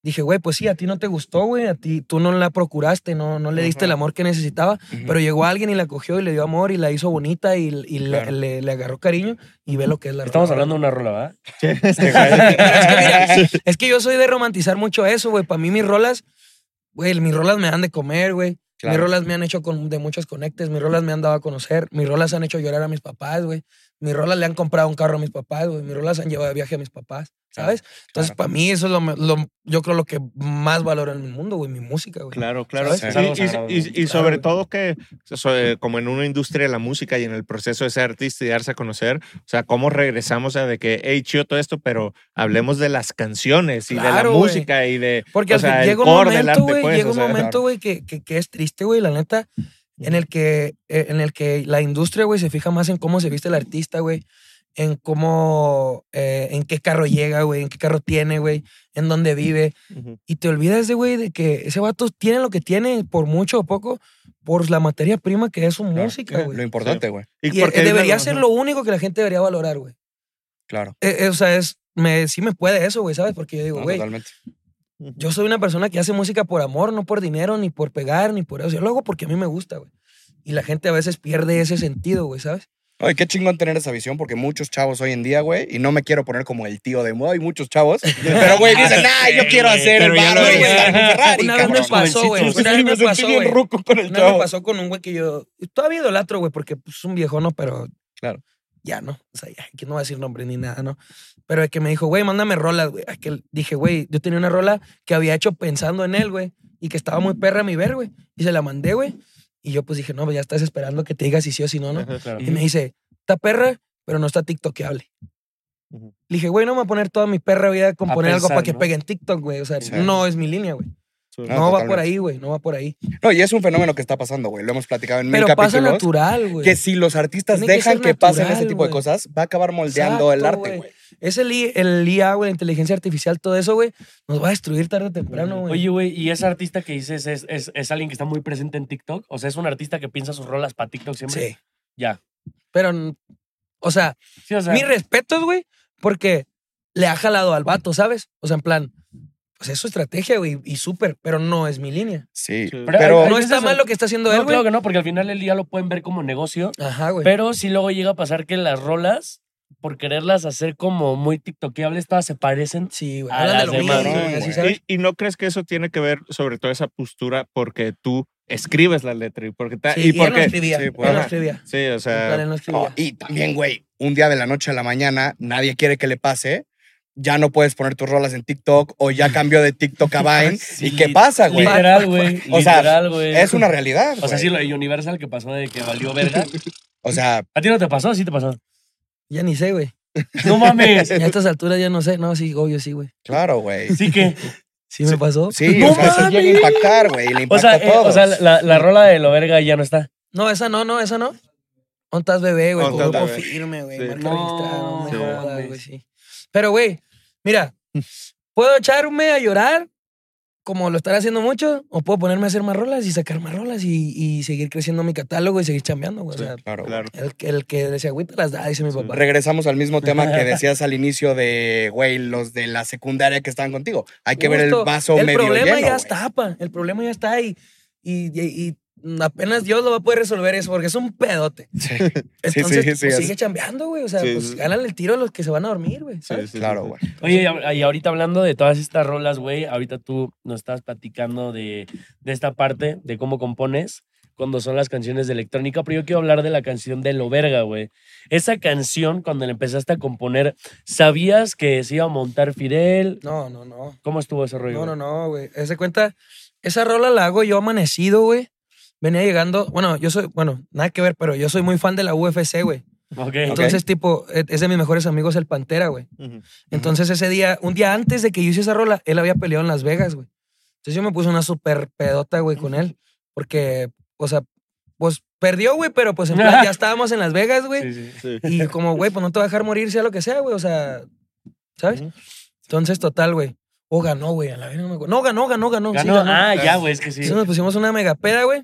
dije, güey, pues sí, a ti no te gustó, güey, a ti tú no la procuraste, no, no le diste el amor que necesitaba, pero llegó alguien y la cogió y le dio amor y la hizo bonita y, y le- Claro. le, le agarró cariño y ve lo que es la Estamos rola, hablando de una rola, ¿verdad? Pero es, que, mira, es que yo soy de romantizar mucho eso, güey. Para mí mis rolas, güey, mis rolas me dan de comer, güey. Mis rolas me han hecho con, de muchos conectes, mis rolas me han dado a conocer, mis rolas han hecho llorar a mis papás, güey. Mis rolas le han comprado un carro a mis papás, güey. Mis rolas han llevado de viaje a mis papás, ¿sabes? Entonces, claro. para mí eso es lo, lo- yo creo lo que más valoro en el mundo, güey, mi música, güey. Claro, claro. ¿Sabes? Y- sobre güey. todo que, so- eh, como en una industria de la música y en el proceso de ser artista y darse a conocer, o sea, cómo regresamos a de que, hey, chido todo esto, pero hablemos de las canciones y de la güey. música y de. Porque o sea, el llega un del momento, arte, güey, pues, llega un momento, güey, que, que, que es triste, güey, la neta, en el que, eh, en el que la industria, güey, se fija más en cómo se viste el artista, güey, en cómo, eh, en qué carro llega, güey, en qué carro tiene, güey, en dónde vive. Y te olvidas de, güey, de que ese vato tiene lo que tiene, por mucho o poco, por la materia prima que es su Claro. música, Lo güey. importante, güey. Y Y, porque eh, es debería ser lo único que la gente debería valorar, güey. Claro. Eh, eh, o sea, es, me, sí me puede eso, güey, ¿sabes? Porque yo digo, No, güey, yo soy una persona que hace música por amor, no por dinero, ni por pegar, ni por eso. Yo lo hago porque a mí me gusta, güey. Y la gente a veces pierde ese sentido, güey, ¿sabes? Oye, qué chingón tener esa visión, porque muchos chavos hoy en día, güey, y no me quiero poner como el tío de moda, hay muchos chavos, pero, güey, dicen, ah, yo quiero hacer el Pero ya barro lo y ves. estar en un Ferrari, Una vez me pasó, güey. Una vez me pasó, güey. el Una vez me pasó con un güey que yo todavía idolatro, güey, porque pues, es un viejono, pero Claro. ya no. O sea, ya, que no voy a decir nombre ni nada, ¿no? Pero el que me dijo, güey, mándame rolas, güey. Que dije, güey, yo tenía una rola que había hecho pensando en él, güey, y que estaba muy perra a mi ver, güey. Y se la mandé, güey. Y yo pues dije, no, pues ya estás esperando que te diga si sí o si no, ¿no? Ajá, claro. Y me dice, está perra, pero no está TikTokable. Ujú. Le dije, güey, no me voy a poner toda mi perra vida a componer algo pensar, para que ¿no? pegue en TikTok, güey. O sea, Sí. no es mi línea, güey. No, No, va por ahí, güey. No va por ahí. No, y es un fenómeno que está pasando, güey. Lo hemos platicado en Pero mil pasa capítulos. natural, güey. Que si los artistas Tiene dejan que, pasen ese tipo de cosas, va a acabar moldeando el arte, güey. Güey. Es el, I- el IA, güey, la inteligencia artificial, todo eso, güey, nos va a destruir tarde o temprano, güey. Oye, güey, ¿y ese artista que dices es, es, es alguien que está muy presente en TikTok? O sea, es un artista que piensa sus rolas para TikTok siempre. sí. Ya. Pero, o sea, Sí, o sea, mis respetos, güey, porque le ha jalado al vato, ¿sabes? O sea, en plan, pues es su estrategia, güey, y súper, pero no es mi línea. Sí, Sí. pero, Pero- No está mal lo que está haciendo no, él, güey. claro que no, porque al final el día lo pueden ver como negocio. Ajá, güey. Pero sí luego llega a pasar que las rolas, por quererlas hacer como muy tiktokeables, todas se parecen. Sí, güey. a de las lo demás. Y, y no crees que eso tiene que ver sobre todo esa postura porque tú escribes la letra y porque ta- Sí, y y él no escribía. sí, él pues, no ajá. escribía. sí, o sea, él no escribía. Oh, y también, güey, un día de la noche a la mañana, nadie quiere que le pase. Ya no puedes poner tus rolas en TikTok o ya cambió de TikTok a Vine. Sí, ¿Y qué pasa, güey? Literal, güey. O sea. Es una realidad. O sea, sí, lo de Universal que pasó de que valió verga. O sea, ¿A ti no te pasó? Sí te pasó. Ya ni sé, güey. No mames. Ya a estas alturas ya no sé. No, sí, obvio, sí, güey. claro, güey. Sí que. Sí me pasó. Sí, ¡No o sea, llega a mames! impactar, güey. y Le O impacta sea, a eh, todos. o sea la, la rola de lo verga ya no está. No, esa no, no, esa no. Ontas bebé, güey, con Ontas grupo Bebé. firme, güey. Sí. Marca No, registrada, no me sí. jodas, güey, sí. Pero, güey, mira, puedo echarme a llorar como lo están haciendo mucho, o puedo ponerme a hacer más rolas y sacar más rolas y, y seguir creciendo mi catálogo y seguir chambeando, güey. O sea, Claro, güey. claro. el, que- el que se agüita las da, dice mi papá. Regresamos al mismo tema que decías al inicio de, güey, los de la secundaria que estaban contigo. Hay que ver el vaso El medio problema lleno, ya güey. está, pa. El problema ya está y, y, y- y apenas Dios lo va a poder resolver eso porque es un pedote. Sí, Entonces, sí, sí, pues, es- sigue chambeando, güey. O sea, Sí, pues sí. gánale el tiro a los que se van a dormir, güey. Sí, sí, claro, sí. güey. Oye, y ahorita hablando de todas estas rolas, güey, ahorita tú nos estabas platicando de, de esta parte, de cómo compones cuando son las canciones de electrónica, pero yo quiero hablar de la canción de Lo Verga, güey. Esa canción, cuando la empezaste a componer, ¿sabías que se iba a montar Fidel? No, no, no. ¿Cómo estuvo ese rollo? No, no, no, güey. Ese cuenta, esa rola la hago yo amanecido, güey. Venía llegando, bueno, yo soy, bueno, nada que ver, pero yo soy muy fan de la UFC, güey. Ok. Entonces, tipo, e- es de mis mejores amigos el Pantera, güey. Entonces, ese día, un día antes de que yo hice esa rola, él había peleado en Las Vegas, güey. Entonces, yo me puse una super pedota, güey, con él. Porque, o sea, pues perdió, güey, pero pues en plan ya estábamos en Las Vegas, güey. Sí, sí. Sí. Y como, güey, pues no te va a dejar morir, sea lo que sea, güey. O sea, ¿sabes? Entonces, total, güey. O ganó, güey. A la vez no me acuerdo. No, ganó, ganó, ganó. sí, Ganó. ganó. Ah, ya, güey, es que sí. Entonces nos pusimos una mega peda, güey.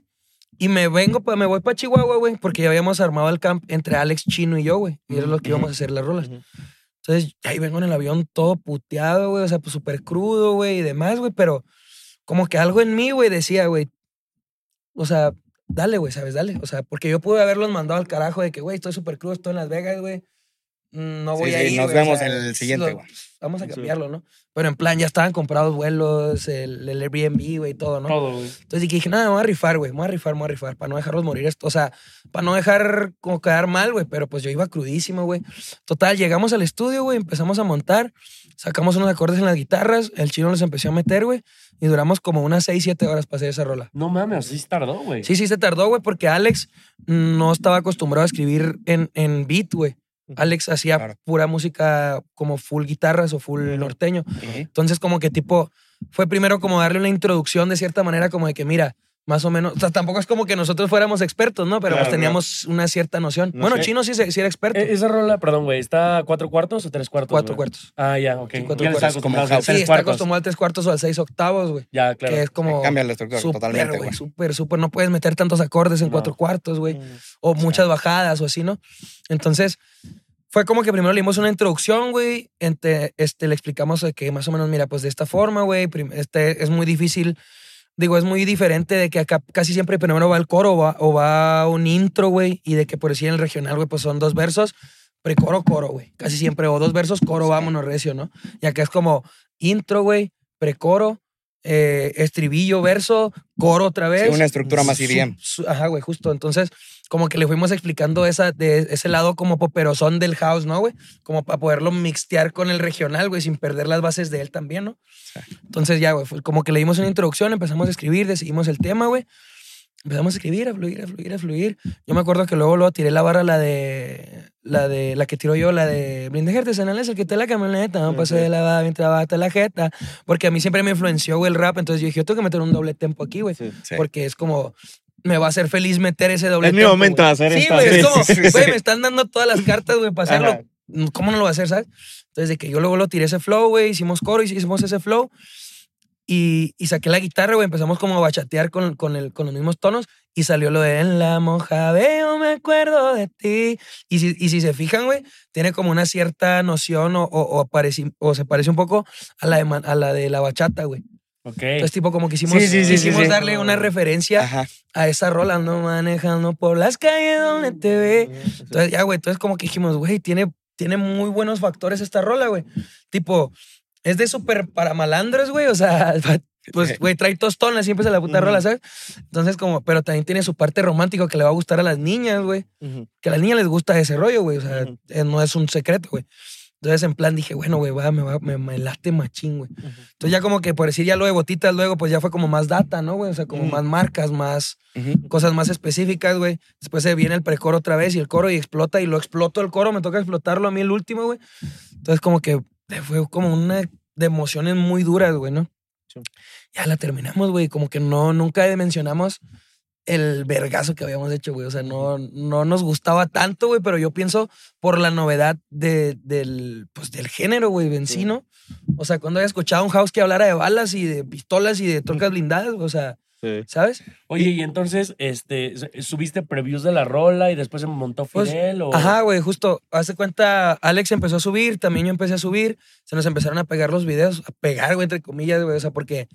Y me vengo, pa- me voy para Chihuahua, güey, porque ya habíamos armado el camp entre Alex Chino y yo, güey. Y era lo que íbamos a hacer las rolas. Entonces, ahí vengo en el avión todo puteado, güey. O sea, pues súper crudo, güey, y demás, güey. Pero como que algo en mí, güey, decía, güey. O sea, dale, güey, ¿sabes? Dale. O sea, porque yo pude haberlos mandado al carajo de que, güey, estoy súper crudo, estoy en Las Vegas, güey. Mm, No Sí, voy a sí, ir. nos güey, o vemos sea, en el siguiente, güey. Vamos a Sí. cambiarlo, ¿no? Pero en plan, ya estaban comprados vuelos, el, el Airbnb, güey, todo, ¿no? Todo, güey. Entonces dije, nada, me voy a rifar, güey, me voy a rifar, me voy a rifar, para no dejarlos morir. esto, O sea, para no dejar como quedar mal, güey, pero pues yo iba crudísimo, güey. Total, llegamos al estudio, güey, empezamos a montar, sacamos unos acordes en las guitarras, el chino los empezó a meter, güey, y duramos como unas 6, 7 horas para hacer esa rola. No mames, sí tardó, güey. Sí, sí, se tardó, güey, porque Alex no estaba acostumbrado a escribir en, en beat, güey. Alex hacía Claro. pura música como full guitarras o full norteño. Entonces, como que tipo, fue primero como darle una introducción de cierta manera, como de que, mira, más o menos, o sea, tampoco es como que nosotros fuéramos expertos, ¿no? Pero Claro, pues teníamos una cierta noción. No bueno, sé. Chino sí, se- sí era experto. Eh, esa rola, perdón, güey, ¿está a cuatro cuartos o tres cuartos? cuatro güey? cuartos. Ah, ya, ok. Sí, cuatro ya cuartos, como acostumbrado a house. Sí, tres está cuartos. acostumbrado al tres cuartos o al seis octavos, güey. Ya, claro. Que es como. Cambia la estructura totalmente, güey. Súper, súper. No puedes meter tantos acordes en No. cuatro cuartos, güey. O muchas bajadas o así, ¿no? Entonces, fue como que primero le dimos una introducción, güey. Este, le explicamos de que más o menos, mira, pues de esta forma, güey. Este, es muy difícil. Digo, es muy diferente de que acá casi siempre primero va el coro o va, o va un intro, güey. Y de que por decir en el regional, güey, pues son dos versos, precoro, coro, güey. Casi siempre. O dos versos, coro, vámonos, recio, ¿no? Y acá es como intro, güey, precoro, eh, estribillo, verso, coro otra vez. Sí, una estructura más su- Ajá, güey, justo. Entonces, como que le fuimos explicando esa, de ese lado como poperosón del house, ¿no, güey? Como para poderlo mixtear con el regional, güey, sin perder las bases de él también, ¿no? Entonces, ya, güey, fue como que le dimos una introducción, empezamos a escribir, decidimos el tema, güey. Empezamos a escribir, a fluir, a fluir, a fluir. Yo me acuerdo que luego, luego tiré la barra, la de. La de. La que tiro yo, la de. Blindaje artesanal es el que te la camioneta. No pase de la va mientras bata la jeta. Porque a mí siempre me influenció, güey, el rap. Entonces yo dije, yo tengo que meter un doble tempo aquí, güey. Sí. Sí. Porque es como. Me va a hacer feliz meter ese doble Es mi momento de hacer Sí, esta. güey, es como, sí, güey, sí. me están dando todas las cartas, güey, para Ajá. hacerlo. ¿Cómo no lo va a hacer, sabes? Entonces, de que yo luego lo tiré ese flow, güey, hicimos coro, hicimos ese flow. Y, y saqué la guitarra, güey, empezamos como a bachatear con, con, el, con los mismos tonos y salió lo de en la monja veo, me acuerdo de ti. Y si, y si se fijan, güey, tiene como una cierta noción o, o, o, pareci- o se parece un poco a la de, a la, de la bachata, güey. Ok. Entonces, tipo, como quisimos, Sí, sí, sí, quisimos darle una referencia Ajá. a esa rola, no manejando por las calles donde te ve. Entonces, ya, güey, entonces como que dijimos, güey, tiene, tiene muy buenos factores esta rola, güey. Tipo, es de súper para malandros, güey, o sea, pues, güey, trae tostones, siempre se la puta Ujú. rola, ¿sabes? Entonces, como, pero también tiene su parte romántica que le va a gustar a las niñas, güey. Que a las niñas les gusta ese rollo, güey, o sea, eh, no es un secreto, güey. Entonces, en plan, dije, bueno, güey, va, me, va, me, me late machín, güey. Entonces, ya como que por decir ya lo de botitas, luego, pues ya fue como más data, ¿no, güey? O sea, como más marcas, más cosas más específicas, güey. Después se viene el precoro otra vez y el coro y explota y lo exploto el coro, me toca explotarlo a mí el último, güey. Entonces como que fue como una de emociones muy duras, güey, ¿no? Sí. Ya la terminamos, güey, como que no, nunca mencionamos el vergazo que habíamos hecho, güey. O sea, no, no nos gustaba tanto, güey, pero yo pienso por la novedad de, del, pues, del género, güey, vencino. O sea, cuando había escuchado un house que hablara de balas y de pistolas y de trocas blindadas, o sea, Sí. ¿sabes? Oye, y entonces, este, ¿subiste previews de la rola y después se montó Pues, Fidel? o... Ajá, güey, justo. Hace cuenta, Alex empezó a subir, también yo empecé a subir. Se nos empezaron a pegar los videos, a pegar, güey, entre comillas, güey. O sea, porque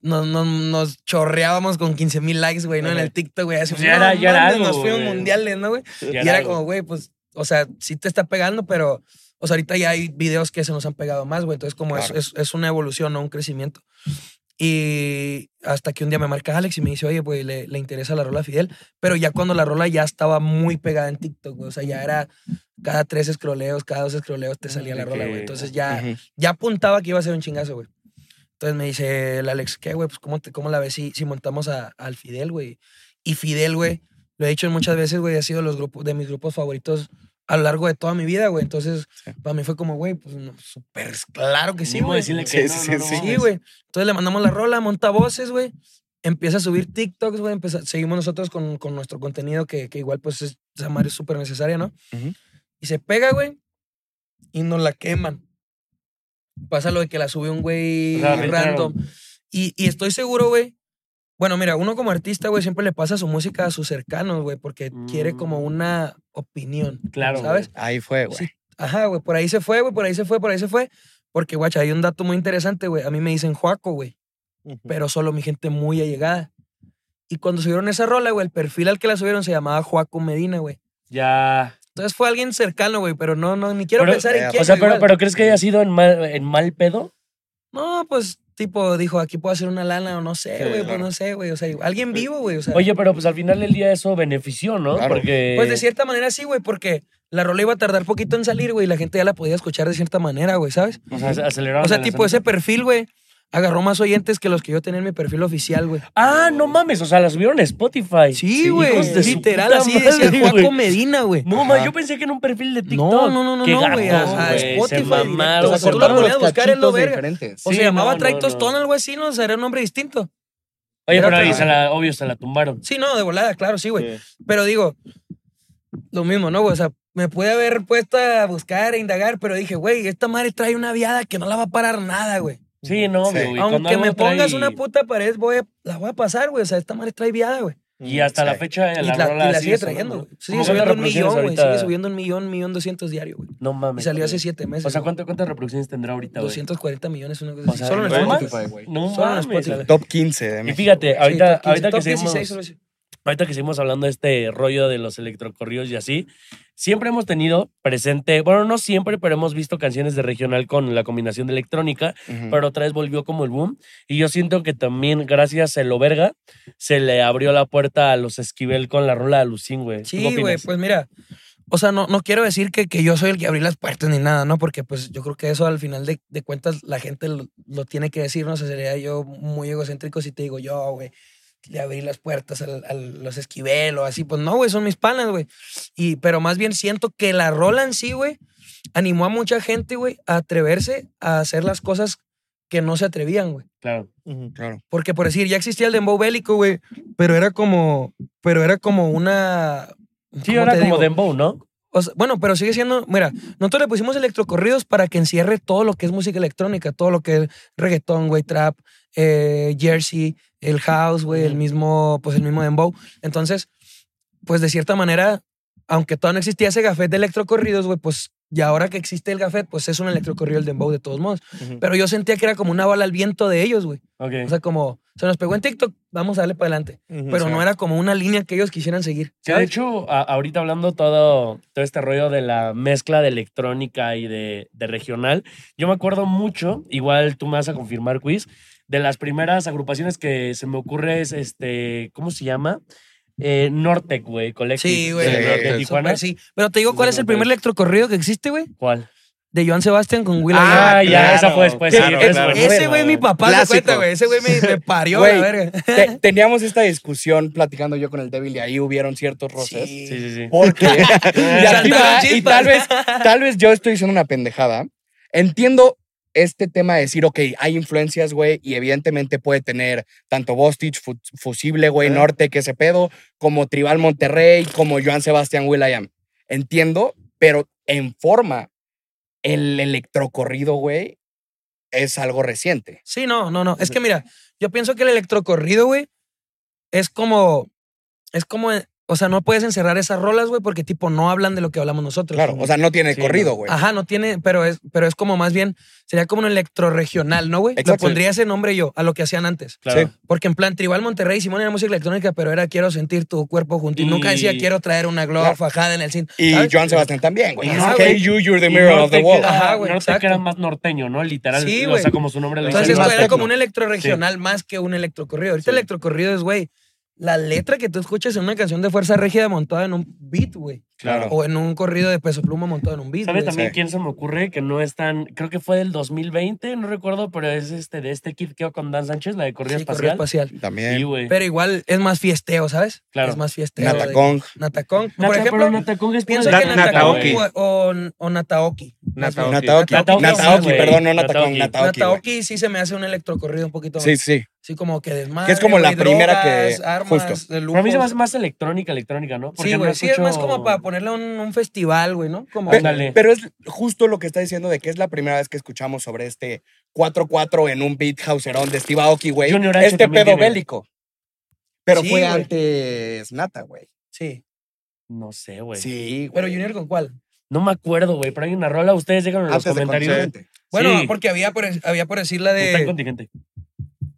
nos, nos, nos chorreábamos con 15 mil likes, güey, ¿no? En Ajá. el TikTok, güey. Así, Pues ya era- ya era algo, Nos fuimos mundiales, ¿no, güey? Ya Y era algo. como, güey, pues, o sea, sí te está pegando, pero, o sea, ahorita ya hay videos que se nos han pegado más, güey. Entonces, como es- Claro. es, es una evolución, no un crecimiento. Y hasta que un día me marca Alex y me dice, oye, pues le, le interesa la rola Fidel. Pero ya cuando la rola ya estaba muy pegada en TikTok, güey. O sea, ya era cada tres scrolleos, cada dos scrolleos te salía la rola, güey. Entonces ya, Ujú. ya apuntaba que iba a ser un chingazo, güey. Entonces me dice el Alex, ¿qué, güey? Pues, ¿cómo, te- cómo la ves si, si montamos a- al Fidel, güey? Y Fidel, güey, lo he dicho muchas veces, güey, ha sido los grupos, de mis grupos favoritos a lo largo de toda mi vida, güey. Entonces, Sí. para mí fue como, güey, pues, no, súper claro que sí, güey. decirle Sí, que sí, no, sí, no, no, sí. Sí, güey. Entonces le mandamos la rola, monta voces, güey. empieza a subir TikToks, güey. empieza- Seguimos nosotros con, con nuestro contenido que, que igual, pues, es, esa madre es súper necesaria, ¿no? Y se pega, güey, y nos la queman. Pasa lo de que la sube un güey O sea, random. Y, y estoy seguro, güey. Bueno, mira, uno como artista, güey, siempre le pasa su música a sus cercanos, güey, porque quiere como Mm. una opinión. Claro, ¿Sabes? Ahí fue, güey. Sí, Ajá, güey, por ahí se fue, güey, por ahí se fue, por ahí se fue. Porque, guacha, hay un dato muy interesante, güey. A mí me dicen Juaco, güey, pero solo mi gente muy allegada. Y cuando subieron esa rola, güey, el perfil al que la subieron se llamaba Juaco Medina, güey. Ya. Entonces fue alguien cercano, güey, pero no, no, ni quiero Pero, pensar en eh, quién. O sea, pero, pero ¿crees que haya sido en mal, en mal pedo? No, pues, tipo, dijo, aquí puedo hacer una lana o no sé, Sí, güey, pues claro. no sé, güey. O sea, alguien vivo, güey, o sea. Oye, pero pues al final del día eso benefició, ¿no? Claro. Porque. Pues de cierta manera sí, güey, porque la rola iba a tardar poquito en salir, güey, y la gente ya la podía escuchar de cierta manera, güey, ¿sabes? O sea, aceleraron O sea, tipo, ese perfil, güey, agarró más oyentes que los que yo tenía en mi perfil oficial, güey. Ah, no mames. O sea, la subieron a Spotify. Sí, güey, literal, así decía Juaco. Medina, güey. No, ma, yo pensé que en un perfil de TikTok. No, no, no, no, no, güey, a- se Spotify mamaron. O sea, tú lo ponías a buscar en lo verga. O se llamaba no, Tostón, algo así, ¿no? O sea, era un nombre distinto. Oye, Era pero ahí otra- se la, obvio, se la tumbaron. Sí, no, de volada, claro, sí, güey. Pero digo, lo mismo, ¿no, güey? O sea, me pude haber puesto a buscar e indagar, pero dije, güey, esta madre trae una viada que no la va a parar nada, güey. Sí, no, Sí. güey. Aunque me pongas trae- una puta pared, voy a- la voy a pasar, güey. O sea, esta madre trae viada, güey. Y hasta la Sí. fecha Y la, la, rola y la sigue trayendo, güey. ¿Cómo Sigue subiendo un millón, güey. Sigue subiendo un millón, millón doscientos diario, güey. No Y mames. salió hace siete meses. O sea, güey. ¿cuánto- ¿cuántas reproducciones tendrá ahorita, güey? 240 millones, una cosa O sea, Solo en ¿no Spotify. Güey. No Solo en mames. Spotify. Top 15 de Y México. fíjate, Sí, ahorita, top 15, ahorita que top seguimos, 16, solo así. Ahorita que seguimos hablando de este rollo de los electrocorridos y así, siempre hemos tenido presente, bueno, no siempre, pero hemos visto canciones de regional con la combinación de electrónica, Ujú. pero otra vez volvió como el boom. Y yo siento que también, gracias a lo verga, se le abrió la puerta a los Esquivel con la rola de Lucín, güey. ¿Tú qué Sí, güey, pues mira, o sea, no, no quiero decir que, que yo soy el que abrí las puertas ni nada, ¿no? Porque pues yo creo que eso al final de, de cuentas la gente lo, lo tiene que decir, ¿no? O sea, sería yo muy egocéntrico si te digo yo, güey, le abrí las puertas al- a, los Esquivel o así. Pues no, güey, son mis panas, güey. Y, pero más bien siento que la rola en sí, güey, animó a mucha gente, güey, a atreverse a hacer las cosas que no se atrevían, güey. Claro. Claro. Porque por decir, ya existía el dembow bélico, güey, pero era como, pero era como una... Sí, ¿cómo era como digo? Dembow, ¿no? O sea, bueno, pero sigue siendo, mira, nosotros le pusimos electrocorridos para que encierre todo lo que es música electrónica, todo lo que es reggaetón, güey, trap, eh, jersey, el house, güey, el mismo, pues el mismo dembow. Entonces, pues de cierta manera, aunque todavía no existía ese gafet de electrocorridos, güey, pues y ahora que existe el gafet, pues es un electrocorrido el dembow de todos modos. Pero yo sentía que era como una bala al viento de ellos, güey. Ok. O sea, como se nos pegó en TikTok, vamos a darle para adelante. Pero sí. no era como una línea que ellos quisieran seguir. Sí, de hecho, a- ahorita hablando todo, todo este rollo de la mezcla de electrónica y de, de regional, yo me acuerdo mucho, igual tú me vas a confirmar, Quiz, de las primeras agrupaciones que se me ocurre es, este, ¿cómo se llama? Eh, Nortec, güey, Collective. Sí, güey. de- de Sí, Tijuana. Sí. Pero te digo, ¿cuál es el primer electrocorrido que existe, güey? ¿Cuál? De Joan Sebastián con Will Ah, ya, claro, esa fue después. claro, sí, Ese güey, mi papá se cuenta, güey. Ese güey me, me parió, Güey, la verga. Te- teníamos esta discusión platicando yo con el débil y ahí hubieron ciertos roces. Sí, sí, sí. Porque y, va, y tal vez, tal vez yo estoy diciendo una pendejada. Entiendo este tema de decir, ok, hay influencias, güey, y evidentemente puede tener tanto Bostich, Fu- Fusible, güey. Norte, que ese pedo, como Tribal Monterrey, como Joan Sebastián Will.i.am. Entiendo, pero en forma, el electrocorrido, güey, es algo reciente. Sí, no, no, no. Es que mira, yo pienso que el electrocorrido, güey, es como. Es como. O sea, no puedes encerrar esas rolas, güey, porque tipo no hablan de lo que hablamos nosotros. Claro, o sea, no tiene Sí, corrido, no. güey. Ajá, no tiene, pero es, pero es como más bien, sería como un electroregional, ¿no, güey? Le pondría ese nombre yo a lo que hacían antes. Claro. Sí. Porque en plan, Tribal Monterrey, Simón era música electrónica, pero era quiero sentir tu cuerpo junto. Y, Y- nunca decía quiero traer una globa Claro. fajada en el cine. Y ¿sabes? Joan Sebastián también, güey. Okay, güey. you, you're the mirror of the wall. era- Ajá, güey, Nortec exacto. era más norteño, ¿no? Literal. Sí, o güey. sea, como su nombre lo Entonces dice. esto era tecno. como un electroregional más que un electrocorrido. Ahorita electrocorrido es, güey, la letra que tú escuchas en una canción de Fuerza Rígida montada en un beat, güey. Claro. O en un corrido de peso pluma montado en un beat, ¿Sabes también Sí. quién se me ocurre? Que no es tan. Creo que fue del 2020, no recuerdo, pero es este de este Kid Keo con Dan Sánchez, la de Corrida Sí, corrido Espacial. espacial. También. Sí. Pero igual es más fiesteo, ¿sabes? Claro. Es más fiesteo. de- Natacong. Natacong. Por ejemplo, Natacong es pienso pura que Nataoki. O, o Nataoki. Nataoki. Nataoki. Perdón, no Nataoki. Nataoki. Nataoki. sí se me hace un electrocorrido un poquito Sí, sí. Así como que desmadre. Que es como la primera que- Armas, justo. Pero a mí se me hace más electrónica, electrónica, ¿no? Porque Sí, no güey. Sí, es más como para ponerle a un, un festival, güey, ¿no? Como Pe- Ándale. Pero es justo lo que está diciendo de que es la primera vez que escuchamos sobre este 4-4 en un beat houserón de Steve Aoki, güey. Junior H Este pedo tiene. bélico. Pero Sí, fue güey. antes Nata, güey. Sí. No sé, güey. Sí, güey. Pero Junior con cuál? No me acuerdo, güey, pero hay una rola. Ustedes déjenlo en los comentarios. Bueno, Sí. porque había por, había por decir la Está en de. contingente.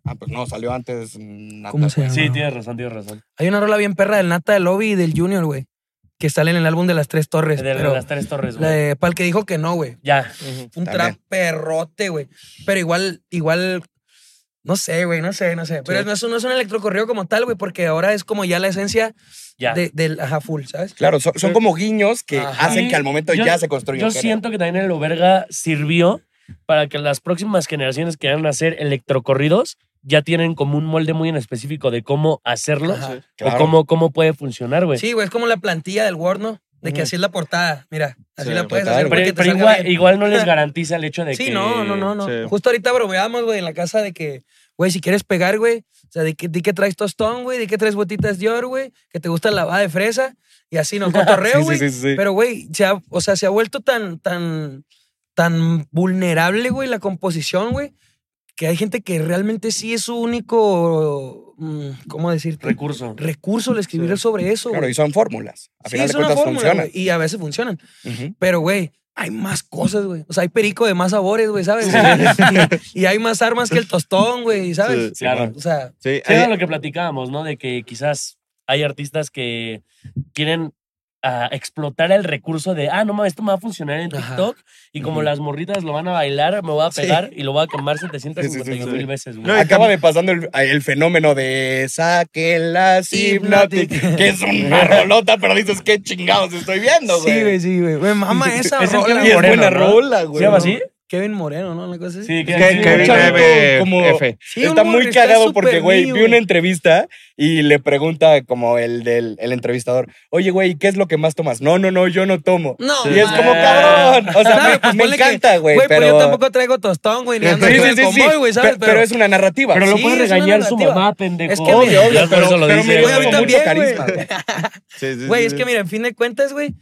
Ah, pues no, salió antes Nata. ¿Cómo se llama? Sí, tienes razón, tienes razón. Hay una rola bien perra del Nata del Lobby y del Junior, güey. Que sale en el álbum de las tres torres. De, las tres torres, güey. de Pal que dijo que no, güey. Ya. Un trap perrote, güey. Pero igual, igual. No sé, güey, no sé, no sé. Pero Sí. no, es, un- no es un electrocorrido como tal, güey, porque ahora es como ya la esencia Ya. de- del ajá full, ¿sabes? Claro, son, son como guiños que Ajá. hacen que al momento yo- ya se construya. Yo siento que también el Oberga sirvió para que las próximas generaciones que vayan a hacer electrocorridos ya tienen como un molde muy en específico de cómo hacerlos Ajá. o Claro. cómo, cómo puede funcionar, güey. Sí, güey, es como la plantilla del Word, ¿no? De que así es la portada. Mira, así Sí, la puedes hacer pero igual, igual no les garantiza el hecho de Sí, que... no, no, no, no. Sí. Justo ahorita bromeábamos, güey, en la casa de que, güey, si quieres pegar, güey, o sea, di que, di que traes tostón, güey, di que traes botitas Dior, güey, que te gusta la lavada de fresa y así nos cotorreo, Sí, güey. sí, sí, sí. Pero, güey, se ha, o sea, se ha vuelto tan, tan, tan vulnerable, güey, la composición, güey, que hay gente que realmente sí es su único, mm, ¿cómo decirte? Recurso. Recurso el escribir Sí. sobre eso, Claro, güey. y son fórmulas. A Sí, final es de una cuentas fórmula, funciona. güey, y a veces funcionan. Pero, güey, hay más cosas, güey. O sea, hay perico de más sabores, güey, ¿sabes? y, y hay más armas que el tostón, güey, ¿sabes? Sí, Claro. O sea, Sí, era lo que platicábamos, ¿no? De que quizás hay artistas que quieren ah, explotar el recurso de, ah, no mames, esto me va a funcionar en Ajá. TikTok y como las morritas lo van a bailar, me voy a Sí. pegar y lo voy a quemar 751 Sí, sí, mil veces, güey. No, Acaba de pasando el, el fenómeno de saquen las Hypnotic. que es una rolota, pero dices, qué chingados estoy viendo, güey. sí, güey, sí, güey. Mama esa Es rola. Es buena ¿no? rola, güey. ¿Se llama así? Kevin Moreno, ¿no? Una cosa así. Sí, que- Kevin M. como- F. Sí, está muy cagado porque, güey, vi una entrevista y le pregunta como el del el entrevistador, oye, güey, ¿qué es lo que más tomas? No, no, no, yo no tomo. No, y es como, cabrón. O sea, Claro, me, pues me encanta, güey, Güey, pero... pero yo tampoco traigo tostón, güey, ni ando Sí, sí, Pero, es una narrativa. Pero lo Sí, puede regañar su mamá, pendejo. Es que Obvio, obvio, Ya por pero, eso lo pero dice, me güey, gusta a mí con mucho también, carisma. güey. güey. sí, sí, Güey, sí, es que mira, en fin de cuentas, güey,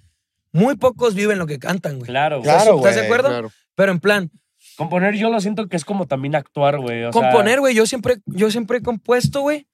muy pocos viven lo que cantan, güey. Claro, güey. Claro, ¿Estás de acuerdo? Pero en plan, Componer yo lo siento que es como también actuar, güey. componer, güey, yo siempre, yo siempre he compuesto, güey,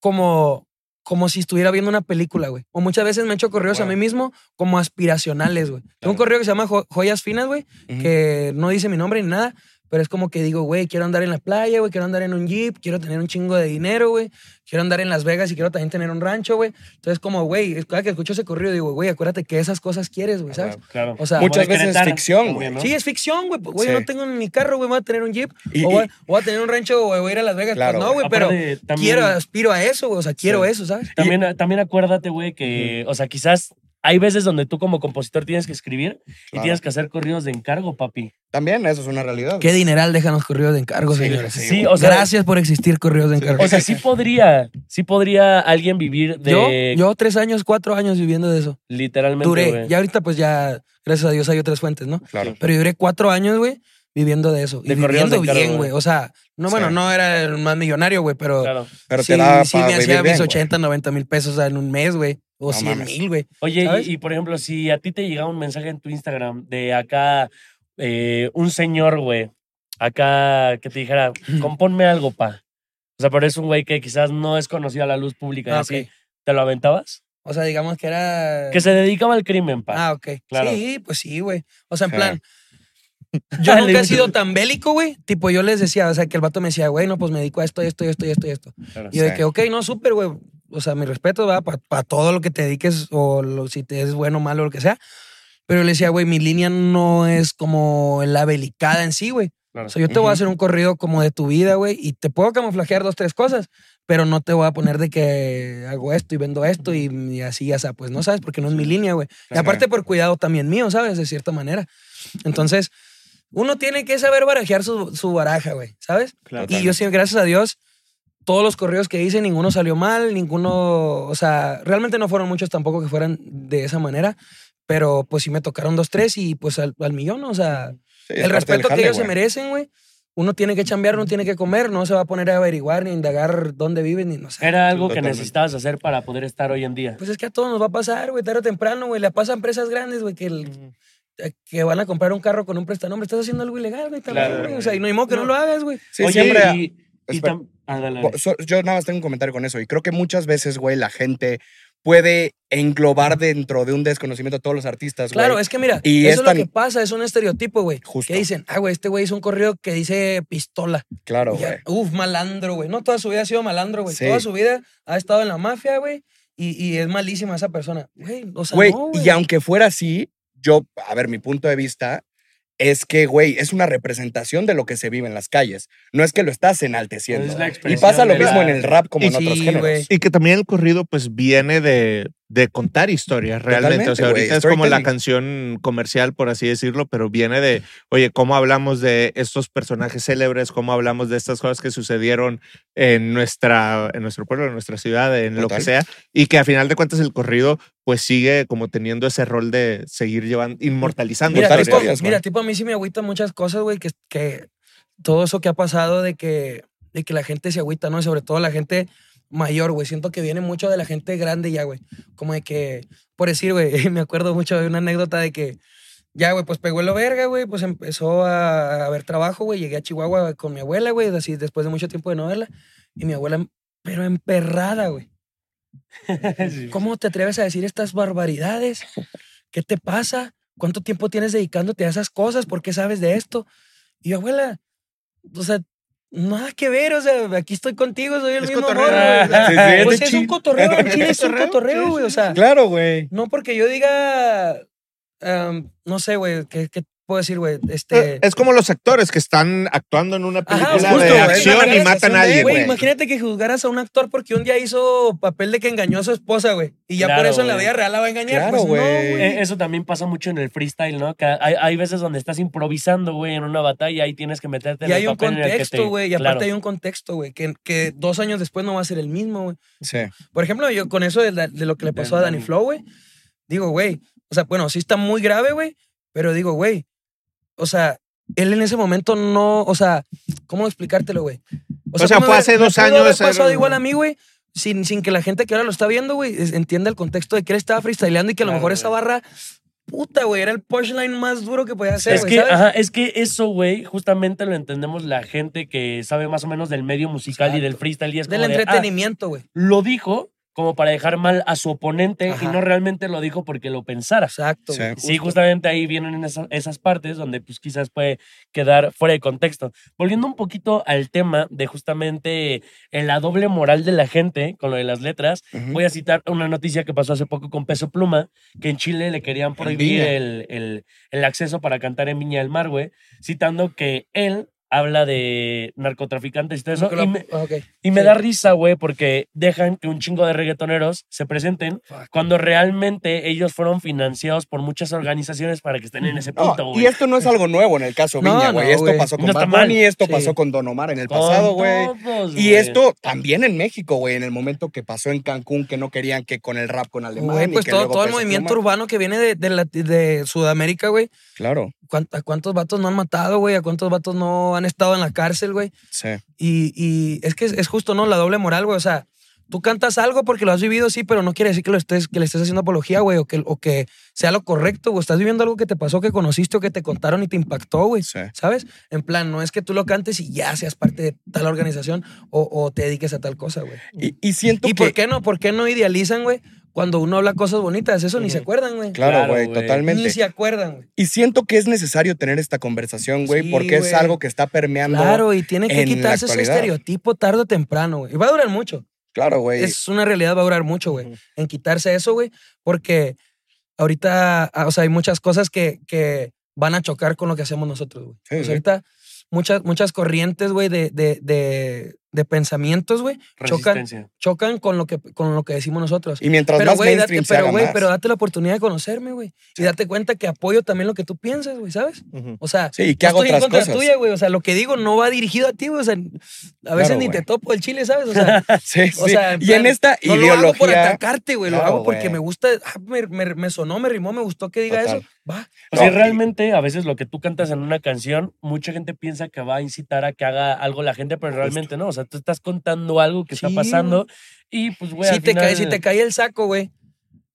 como, como si estuviera viendo una película, güey. O muchas veces me he hecho correos a mí mismo como aspiracionales, güey. Tengo un correo que se llama Jo- Joyas Finas, güey, que no dice mi nombre ni nada, pero es como que digo, güey, quiero andar en la playa, güey, quiero andar en un jeep, quiero tener un chingo de dinero, güey, quiero andar en Las Vegas y quiero también tener un rancho, güey. Entonces, como, güey, es- cada que escucho ese correo digo, güey, acuérdate que esas cosas quieres, güey, ¿sabes? Claro. O sea, Muchas veces es ficción, güey. ¿no? Sí, es ficción, güey. pues, Güey, Sí. no tengo ni carro, güey, voy a tener un jeep. Y- o voy, y- voy a tener un rancho, güey, voy a ir a Las Vegas. Claro, pues no, güey, pero también- quiero, aspiro a eso, güey. O sea, quiero Sí. eso, ¿sabes? También, también acuérdate, güey, que, o sea, quizás hay veces donde tú como compositor tienes que escribir y Claro. tienes que hacer corridos de encargo, papi. También eso es una realidad. Qué dineral dejan los correos de encargo, Sí, señores. sí, o sea, Gracias por existir correos de encargo. o sea, sí podría, sí podría alguien vivir de yo, yo tres años, cuatro años viviendo de eso. literalmente, Duré. güey. Ya ahorita, pues ya, gracias a Dios, hay otras fuentes, ¿no? Claro. Pero yo duré cuatro años, güey, viviendo de eso. De y de viviendo encargo, bien, güey. O sea, no, bueno, Sí. no era el más millonario, güey, pero. Claro. Pero sí, te da sí me hacía mis güey. 80, 90 mil pesos en un mes, güey. O No 100 mames. mil, güey. Oye, y, y, por ejemplo, si a ti te llegaba un mensaje en tu Instagram de acá, eh, un señor, güey, acá que te dijera, compónme algo, pa. O sea, pero es un güey que quizás no es conocido a la luz pública y Ah, así. ok. ¿Te lo aventabas? O sea, digamos que era. Que se dedicaba al crimen, pa. Ah, ok. Claro. Sí, pues sí, güey. O sea, en plan. Yo nunca he sido tan bélico, güey. Tipo, yo les decía, o sea, que el vato me decía, güey, no, pues me dedico a esto, esto, esto, esto y esto. Y yo de Sí. que, ok, no, súper, güey. O sea, mi respeto va para todo lo que te dediques o lo- si te es bueno malo, lo que sea. Pero yo le decía, güey, mi línea no es como la belicada en sí, güey. Claro. O sea, yo te voy a hacer un corrido como de tu vida, güey, y te puedo camuflajear dos, tres cosas, pero no te voy a poner de que hago esto y vendo esto y, y así, o sea, pues no sabes, porque no es mi línea, güey. Y aparte por cuidado también mío, ¿sabes? De cierta manera. Entonces, uno tiene que saber barajear su, su baraja, güey, ¿sabes? Claro. Y yo sí, gracias a Dios, todos los correos que hice, ninguno salió mal, ninguno, o sea, realmente no fueron muchos tampoco que fueran de esa manera, Pero pues sí me tocaron dos, tres y pues al, al millón, o sea, Sí, el respeto que jale, ellos se güey. merecen, güey. Uno tiene que chambear, uno tiene que comer, no se va a poner a averiguar ni a indagar dónde viven ni no sé. Era algo que necesitabas hacer para poder estar hoy en día. Pues es que a todos nos va a pasar, güey, tarde o temprano, güey. Le pasa a empresas grandes, güey, que, el- que van a comprar un carro con un prestanombre. Estás haciendo algo ilegal, güey, también, Claro, güey. O sea, y no hay modo que no, No. lo hagas, güey. Sí, Oye, siempre. y, y espera. tam- ah, dale, Bo- dale. so- Yo nada más tengo un comentario con eso. Y creo que muchas veces, güey, la gente puede englobar dentro de un desconocimiento a todos los artistas, güey. Claro, es que mira, Y eso es tan- lo que pasa, es un estereotipo, güey. Justo. Que dicen, ah, güey, este güey hizo un corrido que dice pistola. Claro, Y güey. Uf, malandro, güey. No toda su vida ha sido malandro, güey. Sí. Toda su vida ha estado en la mafia, güey. Y, y es malísima esa persona. Güey, o sea, Güey, no, y güey. aunque fuera así, yo, a ver, mi punto de vista es que, güey, es una representación de lo que se vive en las calles. No es que lo estás enalteciendo. Es la y pasa lo mismo la- en el rap como en Sí, otros géneros. Y que también el corrido pues viene de, de contar historias realmente. o sea, ahorita es como la canción comercial, por así decirlo, pero viene de, oye, cómo hablamos de estos personajes célebres, cómo hablamos de estas cosas que sucedieron en, nuestra, en nuestro pueblo, en nuestra ciudad, en lo que sea. Y que a final de cuentas el corrido pues sigue como teniendo ese rol de seguir llevando, inmortalizando Mira, tipo, historias. mira, tipo, a mí sí me agüita muchas cosas, güey, que, que todo eso que ha pasado de que, de que la gente se agüita, ¿no? Sobre todo la gente mayor, güey. Siento que viene mucho de la gente grande ya, güey. Como de que, por decir, güey, me acuerdo mucho de una anécdota de que, ya, güey, pues pegó lo verga, güey, pues empezó a, ver trabajo, güey. Llegué a Chihuahua con mi abuela, güey, así después de mucho tiempo de no verla. Y mi abuela, pero emperrada, güey. Sí. ¿Cómo te atreves a decir estas barbaridades? ¿Qué te pasa? ¿Cuánto tiempo tienes dedicándote a esas cosas? ¿Por qué sabes de esto? Y yo, abuela, o sea, nada que ver, o sea, aquí estoy contigo, soy el Es mismo morro, güey. Pues es un cotorreo, en Chile es un Cotorreo, güey, o sea, Claro, güey. no porque yo diga, am, no sé, güey, ¿qué, qué puedo decir, güey? Este... Eh, Es como los actores que están actuando en una Ajá, película justo, de güey, acción y matan a alguien, Güey, güey. imagínate que juzgaras a un actor porque un día hizo papel de que engañó a su esposa, güey. Y ya por eso en la güey. vida real la va a engañar. Claro, pues, no, güey. güey. Eh, Eso también pasa mucho en el freestyle, ¿no? Que hay, hay veces donde estás improvisando, güey, en una batalla y tienes que meterte en Y el hay un papel en el que contexto, te- güey. Y aparte Claro. hay un contexto, güey. Que, que dos años después no va a ser el mismo, güey. Sí. Por ejemplo, yo con eso de, la- de lo que le pasó a Danny. Flow, güey. Digo, güey. O sea, bueno, sí está muy grave, güey. Pero digo, güey. O sea, él en ese momento no. O sea, ¿cómo explicártelo, güey? O sea, ¿cómo fue me- hace dos años, haber pasado igual a mí, güey. Sin, sin que la gente que ahora lo está viendo, güey, entienda el contexto de que él estaba freestyleando y que a lo Claro, mejor esa barra. Puta, güey, era el punchline más duro que podía hacer, Es güey, que, ¿sabes? ajá, es que eso, güey, justamente lo entendemos la gente que sabe más o menos del medio musical y del freestyle. Y es Del como de, ah, entretenimiento, güey. lo dijo como para dejar mal a su oponente y no realmente lo dijo porque lo pensara. Exacto. Sí. justamente ahí vienen esas, esas partes donde pues quizás puede quedar fuera de contexto. Volviendo un poquito al tema de justamente en la doble moral de la gente con lo de las letras, voy a citar una noticia que pasó hace poco con Peso Pluma, que en Chile le querían prohibir el, el- el acceso para cantar en Viña del Mar, güey, citando que él habla de narcotraficantes y todo eso. Y me, y me Sí. da risa, güey, porque dejan que un chingo de reggaetoneros se presenten Fuck. cuando realmente ellos fueron financiados por muchas organizaciones para que estén en ese punto, güey. y esto no es algo nuevo en el caso No, Viña, güey. no, esto pasó con Bad esto Sí. pasó con Don Omar en el Con pasado, güey. Y esto también en México, güey, en el momento que pasó en Cancún, que no querían que con el rap con Alemán. Güey, y pues que todo, todo el movimiento Pluma. urbano que viene de, de, la- de Sudamérica, güey. Claro, ¿Cuánt- ¿A cuántos vatos no han matado, güey? ¿A cuántos vatos no han estado en la cárcel, güey? sí. Y, y es que es, es justo, ¿no? La doble moral, güey. O sea, tú cantas algo porque lo has vivido, sí, pero no quiere decir que, lo estés, que le estés haciendo apología, güey, o que, o que sea lo correcto, güey. Estás viviendo algo que te pasó, que conociste o que te contaron y te impactó, güey. Sí. ¿Sabes? En plan, no es que tú lo cantes y ya seas parte de tal organización o, o te dediques a tal cosa, güey. Y, y siento ¿Y que. por qué no? ¿Por qué no idealizan, güey? Cuando uno habla cosas bonitas, eso ni se acuerdan, güey. Claro, güey, totalmente. Ni se acuerdan, güey. Y siento que es necesario tener esta conversación, güey, Sí, porque es algo que está permeando. Claro, y tiene que quitarse ese estereotipo tarde o temprano, güey. Y va a durar mucho. Claro, güey. Es una realidad, va a durar mucho, güey. En quitarse eso, güey. Porque ahorita, ah, o sea, hay muchas cosas que, que van a chocar con lo que hacemos nosotros, güey. Sí, O sea, sí. ahorita muchas, muchas corrientes, güey, de, de, de, de pensamientos, güey, chocan, chocan con lo, que, con lo que decimos nosotros. Y mientras Pero, más güey, date, mainstream se pero, haga güey, más. pero date la oportunidad de conocerme, güey. Y date cuenta que apoyo también lo que tú piensas, güey, ¿sabes? O sea, Sí, no hago estoy en otras contra cosas. tuya, güey. O sea, lo que digo no va dirigido a ti, güey. O sea, A veces Claro, ni te topo el chile, ¿sabes? O sea, Sí, o sí. sea, en y en esta no lo ideología. hago por atacarte, güey. lo hago porque me gusta. ah, me, me- me sonó, me rimó, me gustó que diga Total. eso. Va. O sea, No, realmente a veces lo que tú cantas en una canción, mucha gente piensa que va a incitar a que haga algo la gente, pero realmente no. O sea, tú estás contando algo que Sí, está pasando y pues, güey, si, al te cae, si final- te cae el saco, güey,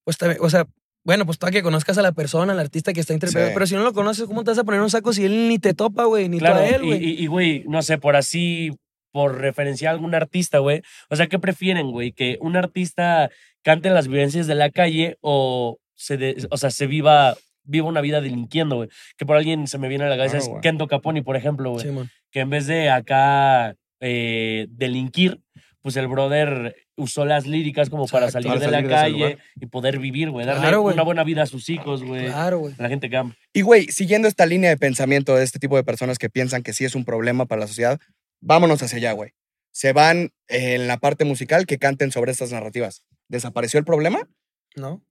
pues también, o sea, bueno, pues tú a que conozcas a la persona, al artista que está interpretando, Sí. pero si no lo conoces, ¿cómo te vas a poner un saco si él ni te topa, güey, ni Claro, tú a él, güey? y, y, güey, no sé, por así, por referenciar a algún artista, güey. O sea, ¿qué prefieren, güey? ¿Que un artista cante las vivencias de la calle o se, de- o sea, se viva, viva una vida delinquiendo, güey? Que por alguien se me viene a la cabeza es güey. Kento Caponi, por ejemplo, güey. Simón. que en vez de acá eh, delinquir, pues el brother usó las líricas como para salir Para de la de calle y poder vivir, güey. Darle Claro, una buena vida a sus hijos, güey. Claro, güey. La gente que ama. Y güey, siguiendo esta línea de pensamiento de este tipo de personas que piensan que sí es un problema para la sociedad, vámonos hacia allá, güey. Se van en la parte musical que canten sobre estas narrativas. ¿Desapareció el problema? ¿No?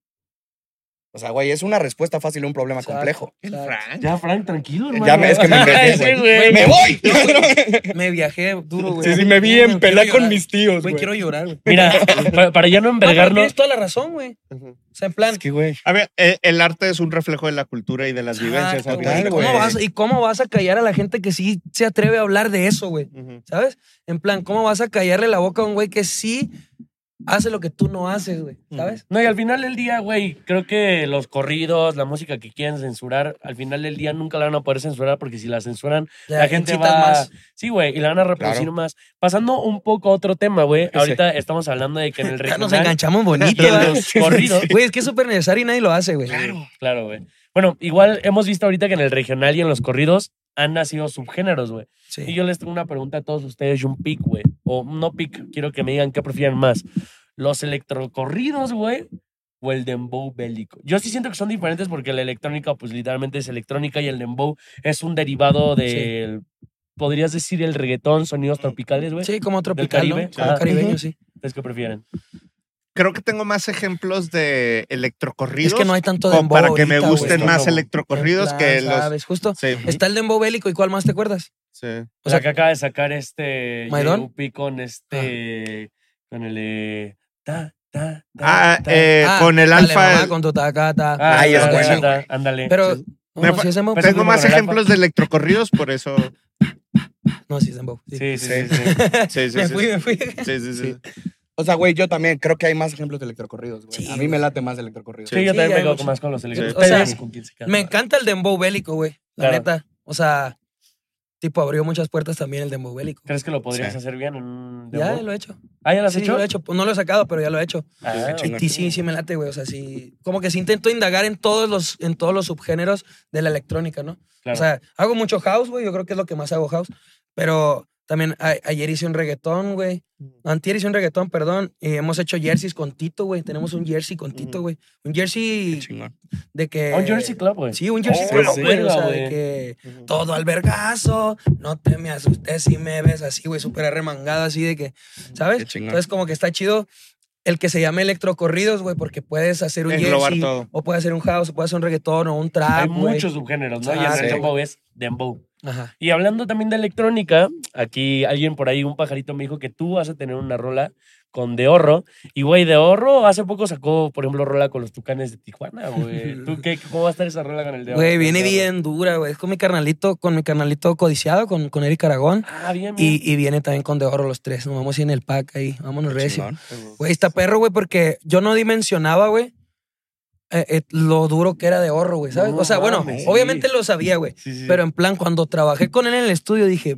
O sea, güey, es una respuesta fácil a un problema Exacto, complejo. exacto. Ya, Frank, tranquilo, hermano. Ya me- es que me envergué, Sí, güey. ¡Me voy! Me viajé duro, güey. Sí, sí, me vi en pelea con mis tíos, Güey, güey. quiero llorar, güey. Mira, para, para ya no envergarnos. tienes toda la razón, güey. O sea, en plan. Es que, güey. A ver, eh, el arte es un reflejo de la cultura y de las vivencias. Exacto, güey. ¿Cómo vas- ¿Y cómo vas a callar a la gente que sí se atreve a hablar de eso, güey? ¿Sabes? En plan, ¿cómo vas a callarle la boca a un güey que sí hace lo que tú no haces, güey? ¿Sabes? No, y al final del día, güey, creo que los corridos, la música que quieren censurar, al final del día nunca la van a poder censurar porque si la censuran, la gente va... más. Sí, güey, y la van a reproducir Claro. más. Pasando un poco a otro tema, güey. Ahorita estamos hablando de que en el Ya nos regional... enganchamos bonito, los corridos. Güey, es que es súper necesario y nadie lo hace, güey. Claro. Claro, güey. Bueno, igual hemos visto ahorita que en el regional y en los corridos han nacido subgéneros, güey. Sí. Y yo les tengo una pregunta a todos ustedes, y un pick, güey. O no pick, quiero que me digan qué prefieren más. ¿Los electrocorridos, güey? O el dembow bélico. Yo sí siento que son diferentes porque la electrónica, pues literalmente es electrónica y el dembow es un derivado del, podrías decir, el reggaetón, sonidos tropicales, güey. Sí, como tropical, Caribe. ¿no? Caribeño, sí. ¿Ustedes qué prefieren? Creo que tengo más ejemplos de electrocorridos. Es que no hay tanto dembow para que me gusten más electrocorridos que los. ¿Sabes? Justo. Sí, Está el dembow bélico. ¿Y cuál más te acuerdas? sí. O sea, que acaba de sacar este. JUP con este, con el eh, ta, ta, ta, Ah, eh, Ah, con el dale, alfa. mamá, con tu tacata. Ah, Ay, es ta, ta, bueno. Ándale. Pero, Sí. no, sí es dembow. Pero- Tengo más ejemplos de electrocorridos, por eso. No, sí es dembow. Sí. Sí, sí, Sí. sí. sí. Sí, sí, me sí. fui, me fui. Sí, sí, sí. O sea, güey, yo también creo que hay más ejemplos de electrocorridos, güey. Sí, a mí me late más electrocorridos. Sí, yo Sí, también me quedo más con los electrónicos. O sea. Me encanta el dembow bélico, güey. La Claro. neta. O sea, tipo, abrió muchas puertas también el dembow bélico. ¿Crees que lo podrías Sí. hacer bien en un Ya dembow? lo he hecho. Ah, ¿ya lo has Sí, hecho? lo he hecho. No lo he sacado, pero ya lo he hecho. Ah, Y sí, sí, sí me late, güey. O sea, sí. Como que sí intento indagar en todos los, en todos los subgéneros de la electrónica, ¿no? claro. O sea, hago mucho house, güey. Yo creo que es lo que más hago house. Pero también a- ayer hice un reggaetón, güey. Antier hice un reggaetón, perdón. Y hemos hecho jerseys con Tito, güey. Tenemos un jersey con Tito, güey. Un jersey de que. Ah, un Jersey Club, güey. Sí, un jersey Oh, club, güey. O sea, de que todo al vergazo, no te me asustes si me ves así, güey, súper arremangado, así de que, ¿sabes? Entonces, como que está chido el que se llame electrocorridos, güey, porque puedes hacer un jersey, todo. o puedes hacer un house, o puedes hacer un reggaetón, o un trap, Hay muchos subgéneros, ¿no? y Ah, el sí. dembow es dembow. Ajá. Y hablando también de electrónica, aquí alguien por ahí, un pajarito me dijo que tú vas a tener una rola con De Horro. Y, güey, De Horro hace poco sacó, por ejemplo, rola con los Tucanes de Tijuana, güey. ¿Tú qué? ¿Cómo va a estar esa rola con el De Horro? Güey, viene Horro. bien dura, güey. Es con mi carnalito, con mi carnalito codiciado, con, con Eric Aragón. Ah, bien, bien. Y, y viene también con De Oro los tres. Nos vamos a ir en el pack ahí. Vámonos recio. Güey, está perro, güey, porque yo no dimensionaba, güey, eh, eh, lo duro que era de ahorro, güey, ¿sabes? No o sea, bueno, mames, obviamente sí. lo sabía, güey. Sí, sí. Pero en plan, cuando trabajé con él en el estudio, dije,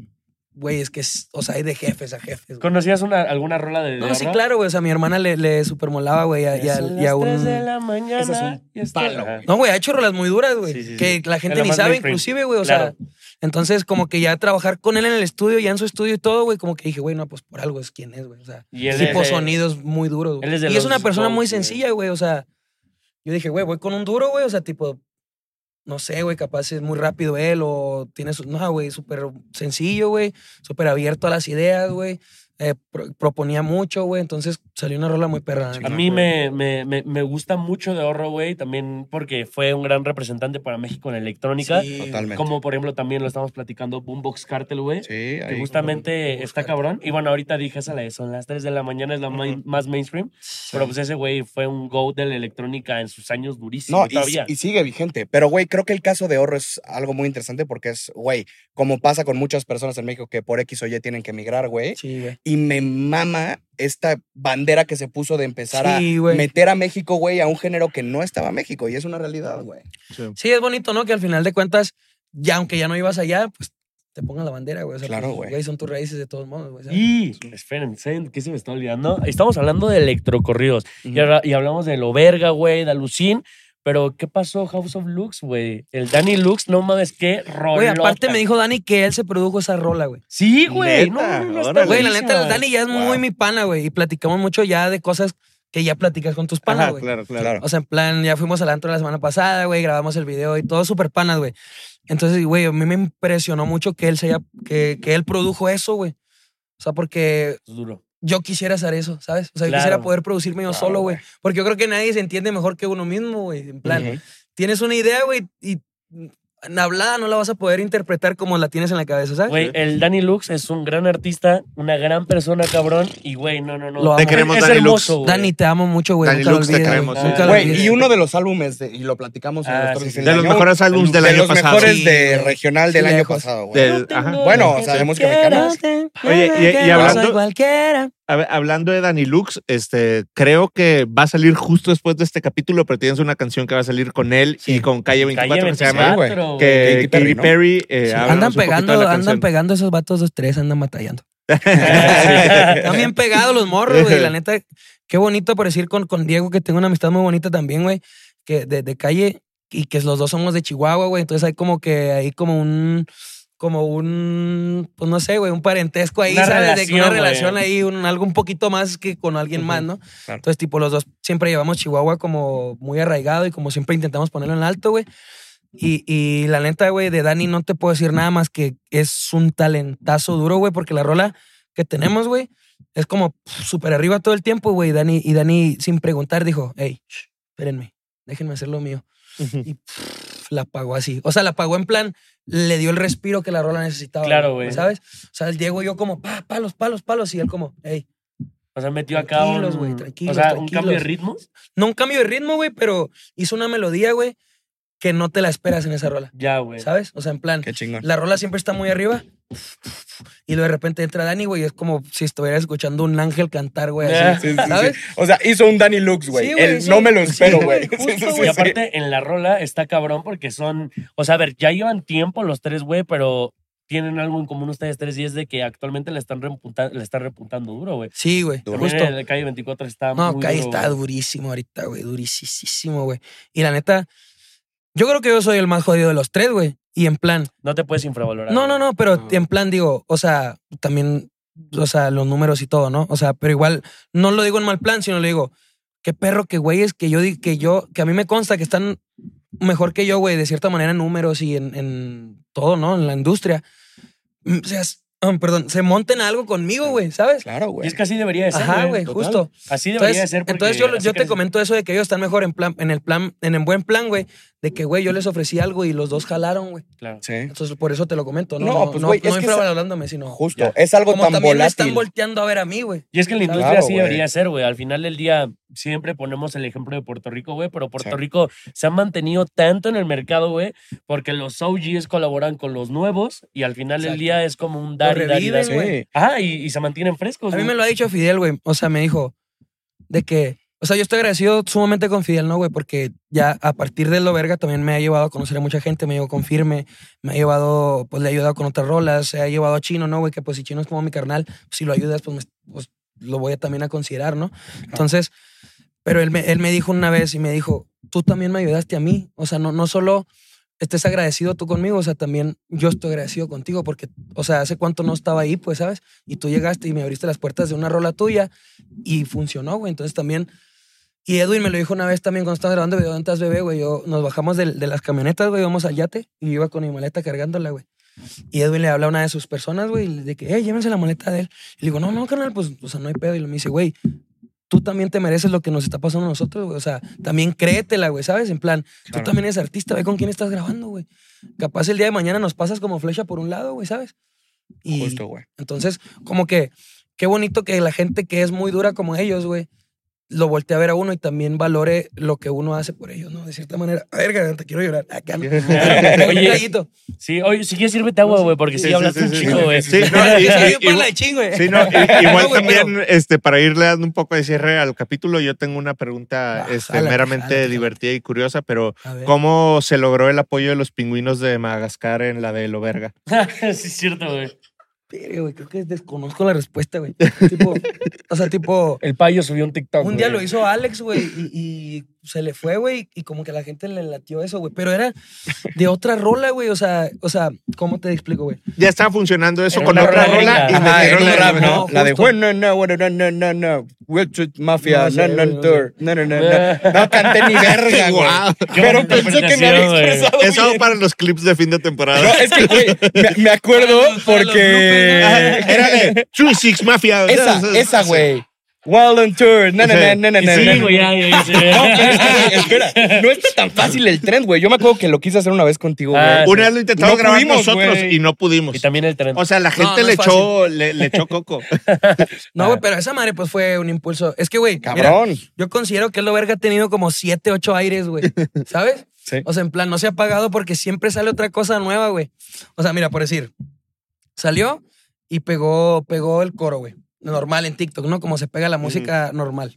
güey, es que, es- o sea, hay de jefes a jefes. güey. ¿Conocías una, alguna rola de, de No, sí, claro, güey. O sea, mi hermana le, le supermolaba, güey, y a, y a- a un... de la mañana. Es un y está- palo, güey. No, güey, ha hecho rolas muy duras, güey. Sí, sí, sí. Que la gente ni sabe, inclusive, güey. O Claro. sea, entonces como que ya trabajar con él en el estudio, ya en su estudio y todo, güey, como que dije, güey, no, pues por algo es quien es, güey. O sea, tipo es sonidos muy duros, güey. él es de Y es una persona muy sencilla, güey. O sea, yo dije, güey, voy con un duro, güey. O sea, tipo, no sé, güey, capaz es muy rápido él o tiene su. No, güey, súper sencillo, güey. Súper abierto a las ideas, güey. Eh, pro- proponía mucho, güey. Entonces salió una rola muy perra. A mí me, me, me, me gusta mucho de Horror, güey, también porque fue un gran representante para México en electrónica. Sí. Totalmente. Como por ejemplo también lo estamos platicando Boombox Cartel, güey. Sí, Que ahí. justamente Boombox está Cartel. cabrón. Y bueno, ahorita dije esa la de son las 3 de la mañana, es la main- más mainstream. Pero pues ese güey fue un go de la electrónica en sus años durísimo No, y, todavía. y sigue vigente. Pero, güey, creo que el caso de Horro es algo muy interesante porque es, güey, como pasa con muchas personas en México que por X o Y tienen que emigrar, güey. Sí, güey. Y me mama esta bandera que se puso de empezar Sí, a meter a México, güey, a un género que no estaba México. Y es una realidad, güey. Sí, es bonito, ¿no? Que al final de cuentas, ya aunque ya no ibas allá, pues te pongan la bandera, güey. O sea, Claro, pues, güey. Son tus raíces de todos modos, güey. Y, esperen, ¿saben qué se me está olvidando? Estamos hablando de electrocorridos. y, Ujú. habla- y hablamos de lo verga, güey, de Alucin. Pero, ¿qué pasó House of Lux, güey? El Danny Lux, no mames, qué rollo. Güey, aparte me dijo Dani que él se produjo esa rola, güey. Sí, güey. No, no, no. Güey, la neta, el Dani ya es muy mi pana, güey. Y platicamos mucho ya de cosas que ya platicas con tus panas, güey. claro, claro. Claro. O sea, en plan, ya fuimos al antro la semana pasada, güey, grabamos el video y todo súper panas, güey. Entonces, güey, a mí me impresionó mucho que él se haya, que, que él produjo eso, güey. O sea, porque Es duro. Yo quisiera hacer eso, ¿sabes? O sea, yo Claro. quisiera poder producirme yo Claro, solo, güey. Porque yo creo que nadie se entiende mejor que uno mismo, güey. En plan, tienes una idea, güey, y en hablada no la vas a poder interpretar como la tienes en la cabeza, ¿sabes? Güey, el Danny Lux es un gran artista, una gran persona, cabrón. Y, güey, no, no, no. Lo amo. Te queremos, es Danny hermoso, Lux. Dani, te amo mucho, güey. Nunca lo Lux, te queremos, güey. y uno de los álbumes, de- y lo platicamos en Ah, los sí, sí. De los mejores álbumes del de año los pasado. mejores Sí, de güey. regional Sí, del año pasado, güey. Bueno, o sea, de música mexicana. Oye, y- y hablando- soy cualquiera. A ver, hablando de Danny Lux, este, creo que va a salir justo después de este capítulo, pero tienes una canción que va a salir con él y con Calle 24 Calle que se llama 24, güey. que Katy Perry. Perry. eh, Sí. Andan pegando, la andan canción. pegando esos vatos dos, tres, andan batallando. Están bien pegados los morros, güey. La neta, qué bonito por decir con, con Diego, que tengo una amistad muy bonita también, güey. Que de, de calle y que los dos somos de Chihuahua, güey. Entonces hay como que hay como un. Como un, pues no sé, güey, un parentesco ahí, Una ¿sabes? De que una relación, relación ahí, un, algo un poquito más que con alguien más, ¿no? Claro. Entonces, tipo, los dos siempre llevamos Chihuahua como muy arraigado y como siempre intentamos ponerlo en alto, güey. Y, y la neta, güey, de Dani no te puedo decir nada más que es un talentazo duro, güey, porque la rola que tenemos, güey, es como súper arriba todo el tiempo, güey. Dani, y Dani, sin preguntar, dijo, hey, shh, espérenme, déjenme hacer lo mío. Y pf, la apagó así. O sea, la apagó en plan, le dio el respiro que la rola necesitaba. Claro, güey. ¿Sabes? O sea, el Diego y yo como, pa, palos, palos, palos. Y él como, hey. O sea, metió acá Tranquilos, un, güey, tranquilos, o sea, un tranquilos. cambio de ritmo. No un cambio de ritmo, güey, pero hizo una melodía, güey, que no te la esperas en esa rola. Ya, güey. ¿Sabes? O sea, en plan, Qué chingón. la rola siempre está muy arriba. Y luego de repente entra Dani, güey, y es como si estuvieras escuchando un ángel cantar, güey. así, Sí, sí, sí. ¿Sabes? O sea, hizo un Danny Lux, güey. No me lo espero, güey. Y sí. aparte, en la rola está cabrón porque son. O sea, a ver, ya llevan tiempo los tres, güey, pero tienen algo en común ustedes tres y es de que actualmente le están repuntando, le están repuntando duro, güey. Sí, güey, justo. el de calle 24 está No, muy duro, está durísimo ahorita, güey, durísimo, güey. Y la neta, yo creo que yo soy el más jodido de los tres, güey. Y en plan, No te puedes infravalorar. no, no, no, pero No. en plan digo, o sea, también, o sea, los números y todo, ¿no? O sea, pero igual, no lo digo en mal plan, sino lo digo, qué perro, qué güeyes que yo, que yo, que a mí me consta que están mejor que yo, güey, de cierta manera en números y en, en todo, ¿no? En la industria. Mm, O sea, ah, perdón, se monten a algo conmigo, güey, ¿sabes? Claro, Y güey. es que así debería de ser. Ajá, güey, justo. Así debería Entonces, de ser. entonces yo, así yo te creces. comento eso de que ellos están mejor en plan, en el plan, en el buen plan, güey, de que, güey, yo les ofrecí algo y los dos jalaron, güey. Claro. Sí. Entonces, por eso te lo comento, ¿no? No, No, pues, no, güey, no es que infravalorándome, sino Justo. Ya. Es algo como tan también me están volátil. volteando a ver a mí, güey. Y es que en la Claro, industria así güey. debería ser, güey. Al final del día siempre ponemos el ejemplo de Puerto Rico, güey, pero Puerto Sí. Rico se ha mantenido tanto en el mercado, güey, porque los OGs colaboran con los nuevos y al final del día es como un dar y y reviven, güey. Ajá, y, y se mantienen frescos, A mí me lo ha dicho Fidel, güey. O sea, me dijo de que, o sea, yo estoy agradecido sumamente con Fidel, ¿no, güey? Porque ya a partir de lo verga también me ha llevado a conocer a mucha gente, me llevó con Firme, me ha llevado, pues le ha ayudado con otras rolas, se ha llevado a Chino, ¿no, güey? Que pues si Chino es como mi carnal, si lo ayudas, pues, me- pues, lo voy a también a considerar, ¿no? Entonces, pero él me, él me dijo una vez y me dijo, tú también me ayudaste a mí. O sea, no, no solo estés agradecido tú conmigo, o sea, también yo estoy agradecido contigo porque, o sea, hace cuánto no estaba ahí, pues, ¿sabes? Y tú llegaste y me abriste las puertas de una rola tuya y funcionó, güey. Entonces también, y Edwin me lo dijo una vez también cuando estábamos grabando video Bebé, güey, yo nos bajamos de, las camionetas, güey, íbamos al yate y iba con mi maleta cargándola, güey. Y Edwin le habla a una de sus personas, güey, de que, eh, llévense la maleta de él. Y le digo, no, no, carnal, pues, o sea, no hay pedo. Y me dice, güey, tú también te mereces lo que nos está pasando a nosotros, güey. O sea, también créetela, güey, ¿sabes? En plan, Claro. tú también eres artista, ve con quién estás grabando, güey. Capaz el día de mañana nos pasas como flecha por un lado, güey, ¿sabes? Y Justo, güey. entonces, como que, qué bonito que la gente que es muy dura como ellos, güey, lo voltee a ver a uno y también valore lo que uno hace por ellos, ¿no? De cierta manera. Verga, te quiero llorar. Acá, ¿no? Oye. Sí, oye, si quieres sírvete agua, güey, porque sí, Sí, hablaste sí, un chico, sí. güey. Sí, no, y- y- igual- de chingo, güey. Sí, no, igual también, este, para irle dando un poco de cierre al capítulo, yo tengo una pregunta Ah, este, meramente divertida y curiosa, pero A ver. ¿cómo se logró el apoyo de los pingüinos de Madagascar en la de Loberga? sí, es cierto, güey. Verga, güey, creo que desconozco la respuesta, güey. tipo, o sea, tipo, El payo subió un TikTok. un día güey. lo hizo Alex, güey, y, y se le fue, güey, y como que a la gente le latió eso, güey. Pero era de otra rola, güey. O sea, o sea, ¿cómo te explico, güey? Ya estaba funcionando eso Era con otra rola rola y gringa. me Ajá, dieron la rap, ¿no? La de bueno, no, no, bueno, no, no, no, no. Wall Street Mafia, No no, no, no tour. No, no, no, no. No canté ni verga, güey. Pero pensé que me había expresado Eso bien. para los clips de fin de temporada. No, es que, güey, me, me acuerdo porque... Ajá, Era de True Six Mafia. Esa, esa, güey. Wild on Tour. No, no, no, no, no, no. Sí, güey, ya, ya, güey, espera. No está tan fácil el trend, güey. Yo me acuerdo que lo quise hacer una vez contigo, güey. Ah, Una vez lo intentamos No grabar pudimos, nosotros güey. y no pudimos. Y también el tren. O sea, la gente no le, es echó, le, le echó coco. No, güey, pero esa madre, pues fue un impulso. Es que, güey, mira, Cabrón. yo considero que el Verga ha tenido como siete, ocho aires, güey. ¿Sabes? Sí. O sea, en plan, no se ha apagado porque siempre sale otra cosa nueva, güey. O sea, mira, por decir, salió y pegó, pegó el coro, güey. Normal en TikTok, ¿no? Como se pega la música normal.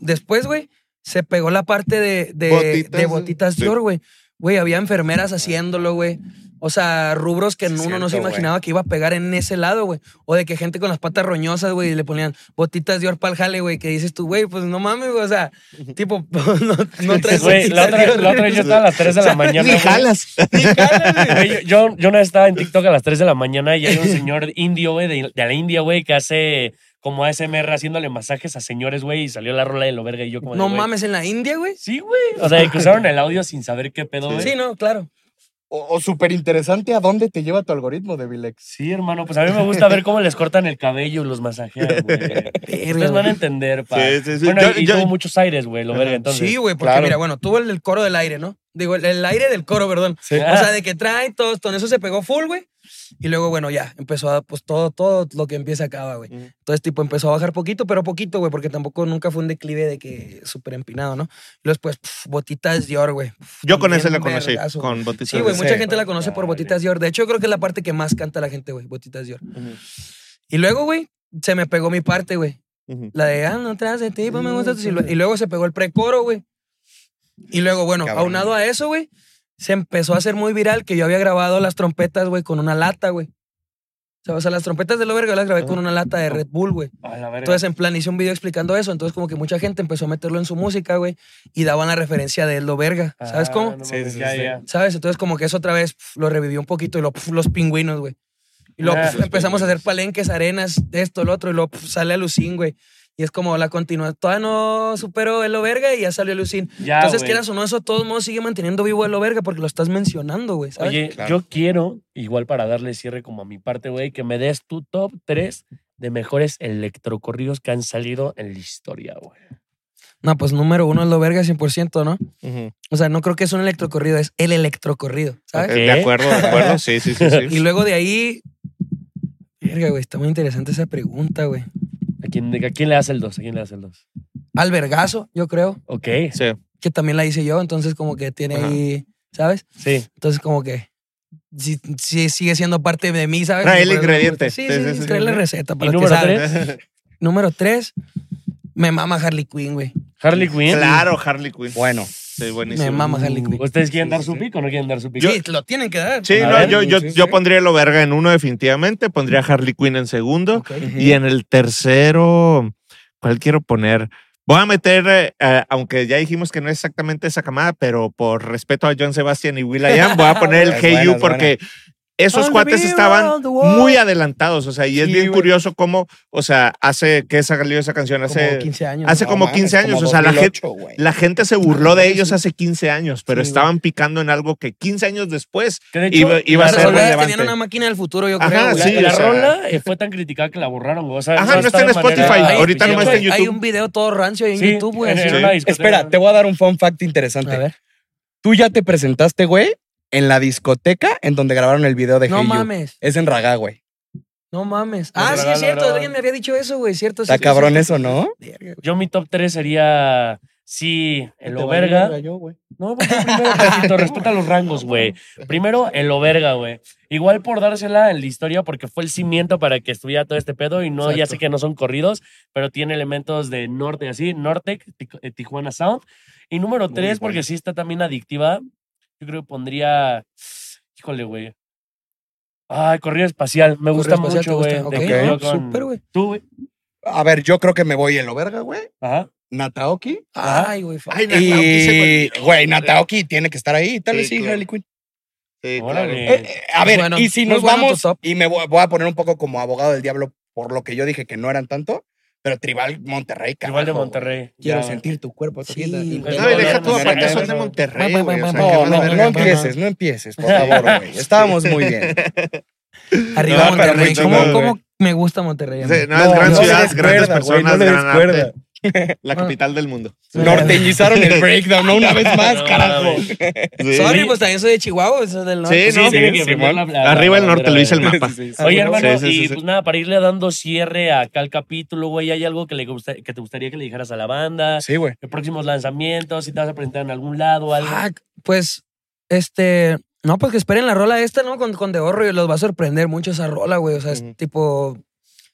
Después, güey, se pegó la parte de, de Botitas, de botitas. Dior, güey. Güey, había enfermeras haciéndolo, güey. O sea, rubros que Sí, uno no se imaginaba que iba a pegar en ese lado, güey. O de que gente con las patas roñosas, güey, le ponían botitas Dior para el jale, güey. Que dices tú, güey, pues no mames, güey. O sea, tipo, no, no traes Güey, la otra, Dior. la otra vez yo estaba a las 3 de la mañana. Ni jalas. Ni jalas, güey. Yo, yo, una vez estaba en TikTok a las 3 de la mañana y hay un señor indio, güey, de, de la India, güey, que hace como ASMR haciéndole masajes a señores, güey, y salió la rola de lo verga y yo como de, No mames, en la India, güey. Sí, güey. O sea, que usaron el audio sin saber qué pedo, güey. Sí, no, claro. O, o súper interesante a dónde te lleva tu algoritmo de Vilex. Sí, hermano, pues a mí me gusta ver cómo les cortan el cabello y los masajean, güey. Ustedes van a entender, pa. Sí, sí, sí. Bueno, Yo- y, yo- tuvo muchos aires, güey, lo verga, entonces. sí, güey, porque claro. mira, bueno, tuvo el, el coro del aire, ¿no? Digo, el, el aire del coro, perdón. Sí. O sea, de que trae todo, con eso se pegó full, güey. Y luego, bueno, ya, empezó a, pues todo, todo lo que empieza acaba, güey. Entonces, tipo, empezó a bajar poquito, pero poquito, güey, porque tampoco nunca fue un declive de que súper empinado, ¿no? Y después, pf, botitas Dior, güey. Pf, Yo con ese la conocí, vergazo. con botitas. Sí, güey, Sí. mucha gente la conoce por botitas Dior. De hecho, yo creo que es la parte que más canta la gente, güey, botitas Dior. Y luego, güey, se me pegó mi parte, güey. La de, ah, no atrás de ti, pues me gusta tu silueta. Y luego se pegó el precoro, güey. Y luego, bueno, Cabrón. aunado a eso, güey, se empezó a hacer muy viral que yo había grabado las trompetas, güey, con una lata, güey. O sea, o sea, las trompetas de lo verga yo las grabé con una lata de Red Bull, güey. A. Entonces, en plan, hice un video explicando eso. Entonces, como que mucha gente empezó a meterlo en su música, güey, y daban la referencia de lo verga. ¿Sabes Ah, cómo? no Sí, mames, sí, ya, sí. ya. ¿Sabes? Entonces, como que eso otra vez pf, lo revivió un poquito y lo, pf, los pingüinos, güey. Y luego Ah, empezamos a hacer palenques, arenas, esto, lo otro, y luego pf, sale Alucin, güey. Y es como la continua. Todavía no superó el verga y ya salió Alucin. Ya, Entonces, güey. quieras o no, eso de todos modos sigue manteniendo vivo el verga porque lo estás mencionando, güey. ¿sabes? Oye, Claro. yo quiero, igual para darle cierre como a mi parte, güey, que me des tu top 3 de mejores electrocorridos que han salido en la historia, güey. No, pues número uno es lo verga 100%, ¿no? O sea, no creo que es un electrocorrido, es el electrocorrido, ¿sabes? De acuerdo, de acuerdo. Sí, sí, sí. Y sí. luego de ahí. Verga, güey, está muy interesante esa pregunta, güey. ¿A quién, ¿A quién le das el 2? ¿A quién le das el 2? Al vergazo, yo creo, Ok, Sí. que también la hice yo, entonces como que tiene Ajá. ahí, ¿sabes? sí. Entonces como que sí, sí sigue siendo parte de mí, ¿sabes? Trae el eso me ingrediente. Sí, Sí, sí, trae la receta ¿Y para que número salga. 3? Número tres, me mama Harley Quinn, güey. Harley Quinn. Claro, Harley Quinn. Bueno. Sí, buenísimo. Me mama Harley Quinn. ¿Ustedes quieren Sí, dar su sí. pico o no quieren dar su pico? Sí, lo tienen que dar. Sí, A no, ver, yo, yo, sí, yo sí. pondría lo verga en uno definitivamente, pondría Harley Quinn en segundo y en el tercero, ¿cuál quiero poner? Voy a meter, eh, eh, aunque ya dijimos que no es exactamente esa camada, pero por respeto a John Sebastian y Will.i.am, voy a poner el Hey You porque esos cuates estaban muy adelantados. O sea, y es Sí, bien güey. curioso cómo, o sea, hace que salió esa canción hace, Como 15 años. hace ¿no? como mames, 15 años, como o sea, la 2008, güey. la gente se burló de ellos sí. hace 15 años, pero Sí, estaban picando en algo que 15 años después Que de hecho, iba, iba a la ser Las rolas relevante. tenían una máquina del futuro, yo Ajá, creo. güey. sí, la la o sea- rola eh, fue tan criticada que la borraron, güey. O sea, Ajá, no está en de manera- Spotify, Hay- ahorita no está en hay- Hay YouTube. un video todo rancio ahí en Sí, YouTube, güey. en- así. en una discoteca. Espera, te voy a dar un fun fact interesante. A ver. Tú ya te presentaste, güey, en la discoteca en donde grabaron el video de No Hey You. mames. Es en Ragá, güey. No mames. Ah, sí, es cierto. Alguien me había dicho eso, güey. Cierto. Está sí, cabrón sí. eso, ¿no? Verga, güey. Yo mi top 3 sería, sí, el Overga. No, porque primero, respeta los rangos, güey. Primero, el Overga, güey. Igual por dársela en la historia, porque fue el cimiento para que estuviera todo este pedo. Y no, ya Exacto. sé que no son corridos, pero tiene elementos de norte así, Nortec, eh, Tijuana Sound. Y número Muy tres, porque buena. sí está también adictiva. Yo creo que pondría. Híjole, güey. Ay, corrido espacial. Me gusta espacial, mucho, ¿te güey. gusta? de Ok, Corrido no, con- súper, güey. Tú, güey. A ver, yo creo que me voy el Oberga, güey. Ajá. Nataoki. Ay, güey. Ay, Nataoki se me Y, güey, Nataoki tiene que estar ahí. Tal Sí, vez sí, claro. Harley Quinn. Sí, claro. Órale. Eh, eh, a ver, Bueno, y si nos bueno vamos, y me voy, voy a poner un poco como abogado del diablo por lo que yo dije que no eran tanto, pero Tribal Monterrey, Igual de carajo, Monterrey. Quiero Ya. sentir tu cuerpo. Sí, y-. No, deja tú, no, aparte no, son no, de no. Monterrey, No, güey. o sea, no, No, no, empieces, no empieces, por favor, güey. Estábamos muy bien. Arriba Monterrey. ¿Cómo, cómo me gusta Monterrey? No, es gran ciudad, des grandes personas, gran arte. La capital del mundo. Norteñizaron el breakdown, ¿no? Una vez más, carajo. Sí. Sorry, pues también soy de Chihuahua, eso es del norte. Sí, no, la- la- Arriba la el norte, lo dice el mapa. Sí, sí, Oye, sí. hermano, Sí, sí, sí, y sí. pues nada, para irle dando cierre acá al capítulo, güey, ¿hay algo que, le gusta, que te gustaría que le dijeras a la banda? Sí, güey. ¿De próximos lanzamientos? ¿Si te vas a presentar en algún lado? Algo? Fuck, Pues, este. No, pues que esperen la rola esta, ¿no? Con, con De Horro y los va a sorprender mucho esa rola, güey. O sea, es tipo.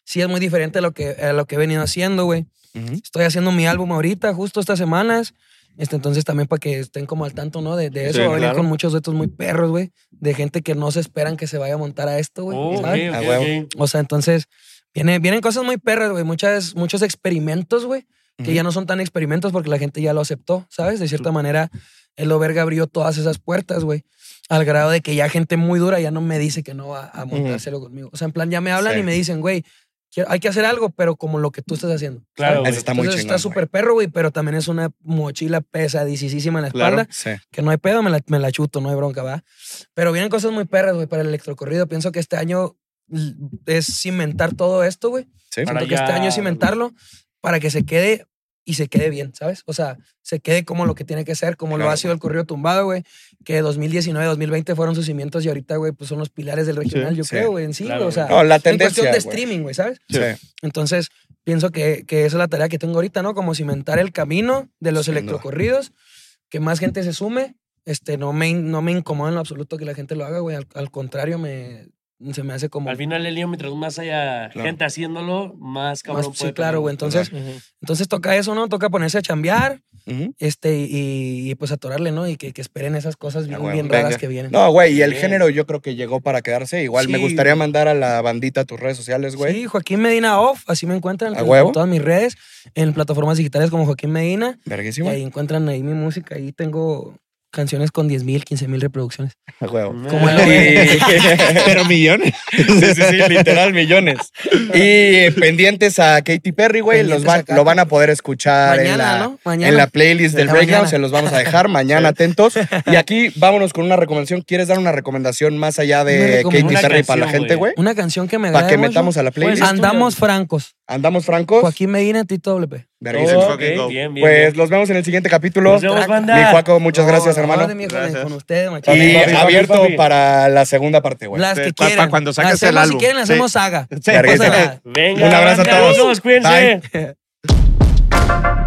Sí, es muy diferente a lo que, a lo que he venido haciendo, güey. Estoy haciendo mi álbum ahorita, justo estas semanas. Este, entonces también para que estén como al tanto, ¿no? De, de eso. Sí, venir claro. con muchos retos muy perros, güey. De gente que no se esperan que se vaya a montar a esto, güey. Oh, ok, ¿sabes? ok, A huevo. ok. O sea, entonces, viene, vienen cosas muy perras, güey. Muchas, muchos experimentos, güey. Que ya no son tan experimentos porque la gente ya lo aceptó, ¿sabes? De cierta manera, el Overga abrió todas esas puertas, güey. Al grado de que ya gente muy dura ya no me dice que no va a montárselo conmigo. O sea, en plan, ya me hablan Sí. y me dicen, güey, quiero- hay que hacer algo, pero como lo que tú estás haciendo. Claro, Eso está muy está súper perro, güey, pero también es una mochila pesadísima en la espalda. Sí. Que no hay pedo, me la, me la chuto, no hay bronca, va. Pero vienen cosas muy perras, güey, para el electrocorrido. Pienso que este año es cimentar todo esto, güey. Sí. Para Siento que este año es cimentarlo para que se quede y se quede bien, ¿sabes? O sea, se quede como lo que tiene que ser, como lo ha sido el corrido tumbado, güey. Que 2019, 2020 fueron sus cimientos y ahorita, güey, pues son los pilares del regional, yo sí. creo, güey, en sí, Claro. O sea, No, la en cuestión tendencia, de streaming, güey, ¿sabes? Sí. Entonces, pienso que, que esa es la tarea que tengo ahorita, ¿no? Como cimentar el camino de los electrocorridos, que más gente se sume. Este, no me, in- no me incomoda en lo absoluto que la gente lo haga, güey. Al, al contrario, me, se me hace como... Al final el lío, mientras más haya Claro. gente haciéndolo, más cabrón más- puede sí, claro, güey. Entonces, entonces toca eso, ¿no? Toca ponerse a chambear, este, y, y, pues atorarle, ¿no? Y que, que esperen esas cosas bien, bien raras que vienen. No, güey, y el género yo creo que llegó para quedarse. Igual me gustaría mandar a la bandita tus redes sociales, güey. Sí, Joaquín Medina Off, así me encuentran ¿A en, huevo? en todas mis redes, en plataformas digitales como Joaquín Medina. Y Verguísima. ahí encuentran ahí mi música. Ahí tengo canciones con 10 mil, 15 mil reproducciones. A huevo. Como Y- Pero millones. sí, sí, sí, literal, millones. Y pendientes a Katy Perry, güey, los Pendientes van- a Katy. lo van a poder escuchar en, Mañana, la, ¿no? Mañana. en la playlist del Breakdown, mañana. se los vamos a dejar mañana, atentos. Y aquí vámonos con una recomendación. ¿Quieres dar una recomendación más allá de Katy Perry para la gente, güey. Una canción que me Para agrada que metamos a la playlist. Pues, Andamos francos. ¿Andamos francos? Joaquín Medina, Tito WP. Oh, bien, bien, Pues bien. los vemos en el siguiente capítulo. Nos vemos, banda. Mi Juaco, muchas gracias, No, hermano. de Gracias. Con ustedes. Y Papi, abierto papi. para la segunda parte, güey. Las que quieran. cuando saques el álbum. Si quieren, Sí. hacemos saga. Sí. Venga, Un abrazo a todos. nos vemos, cuídense. Bye.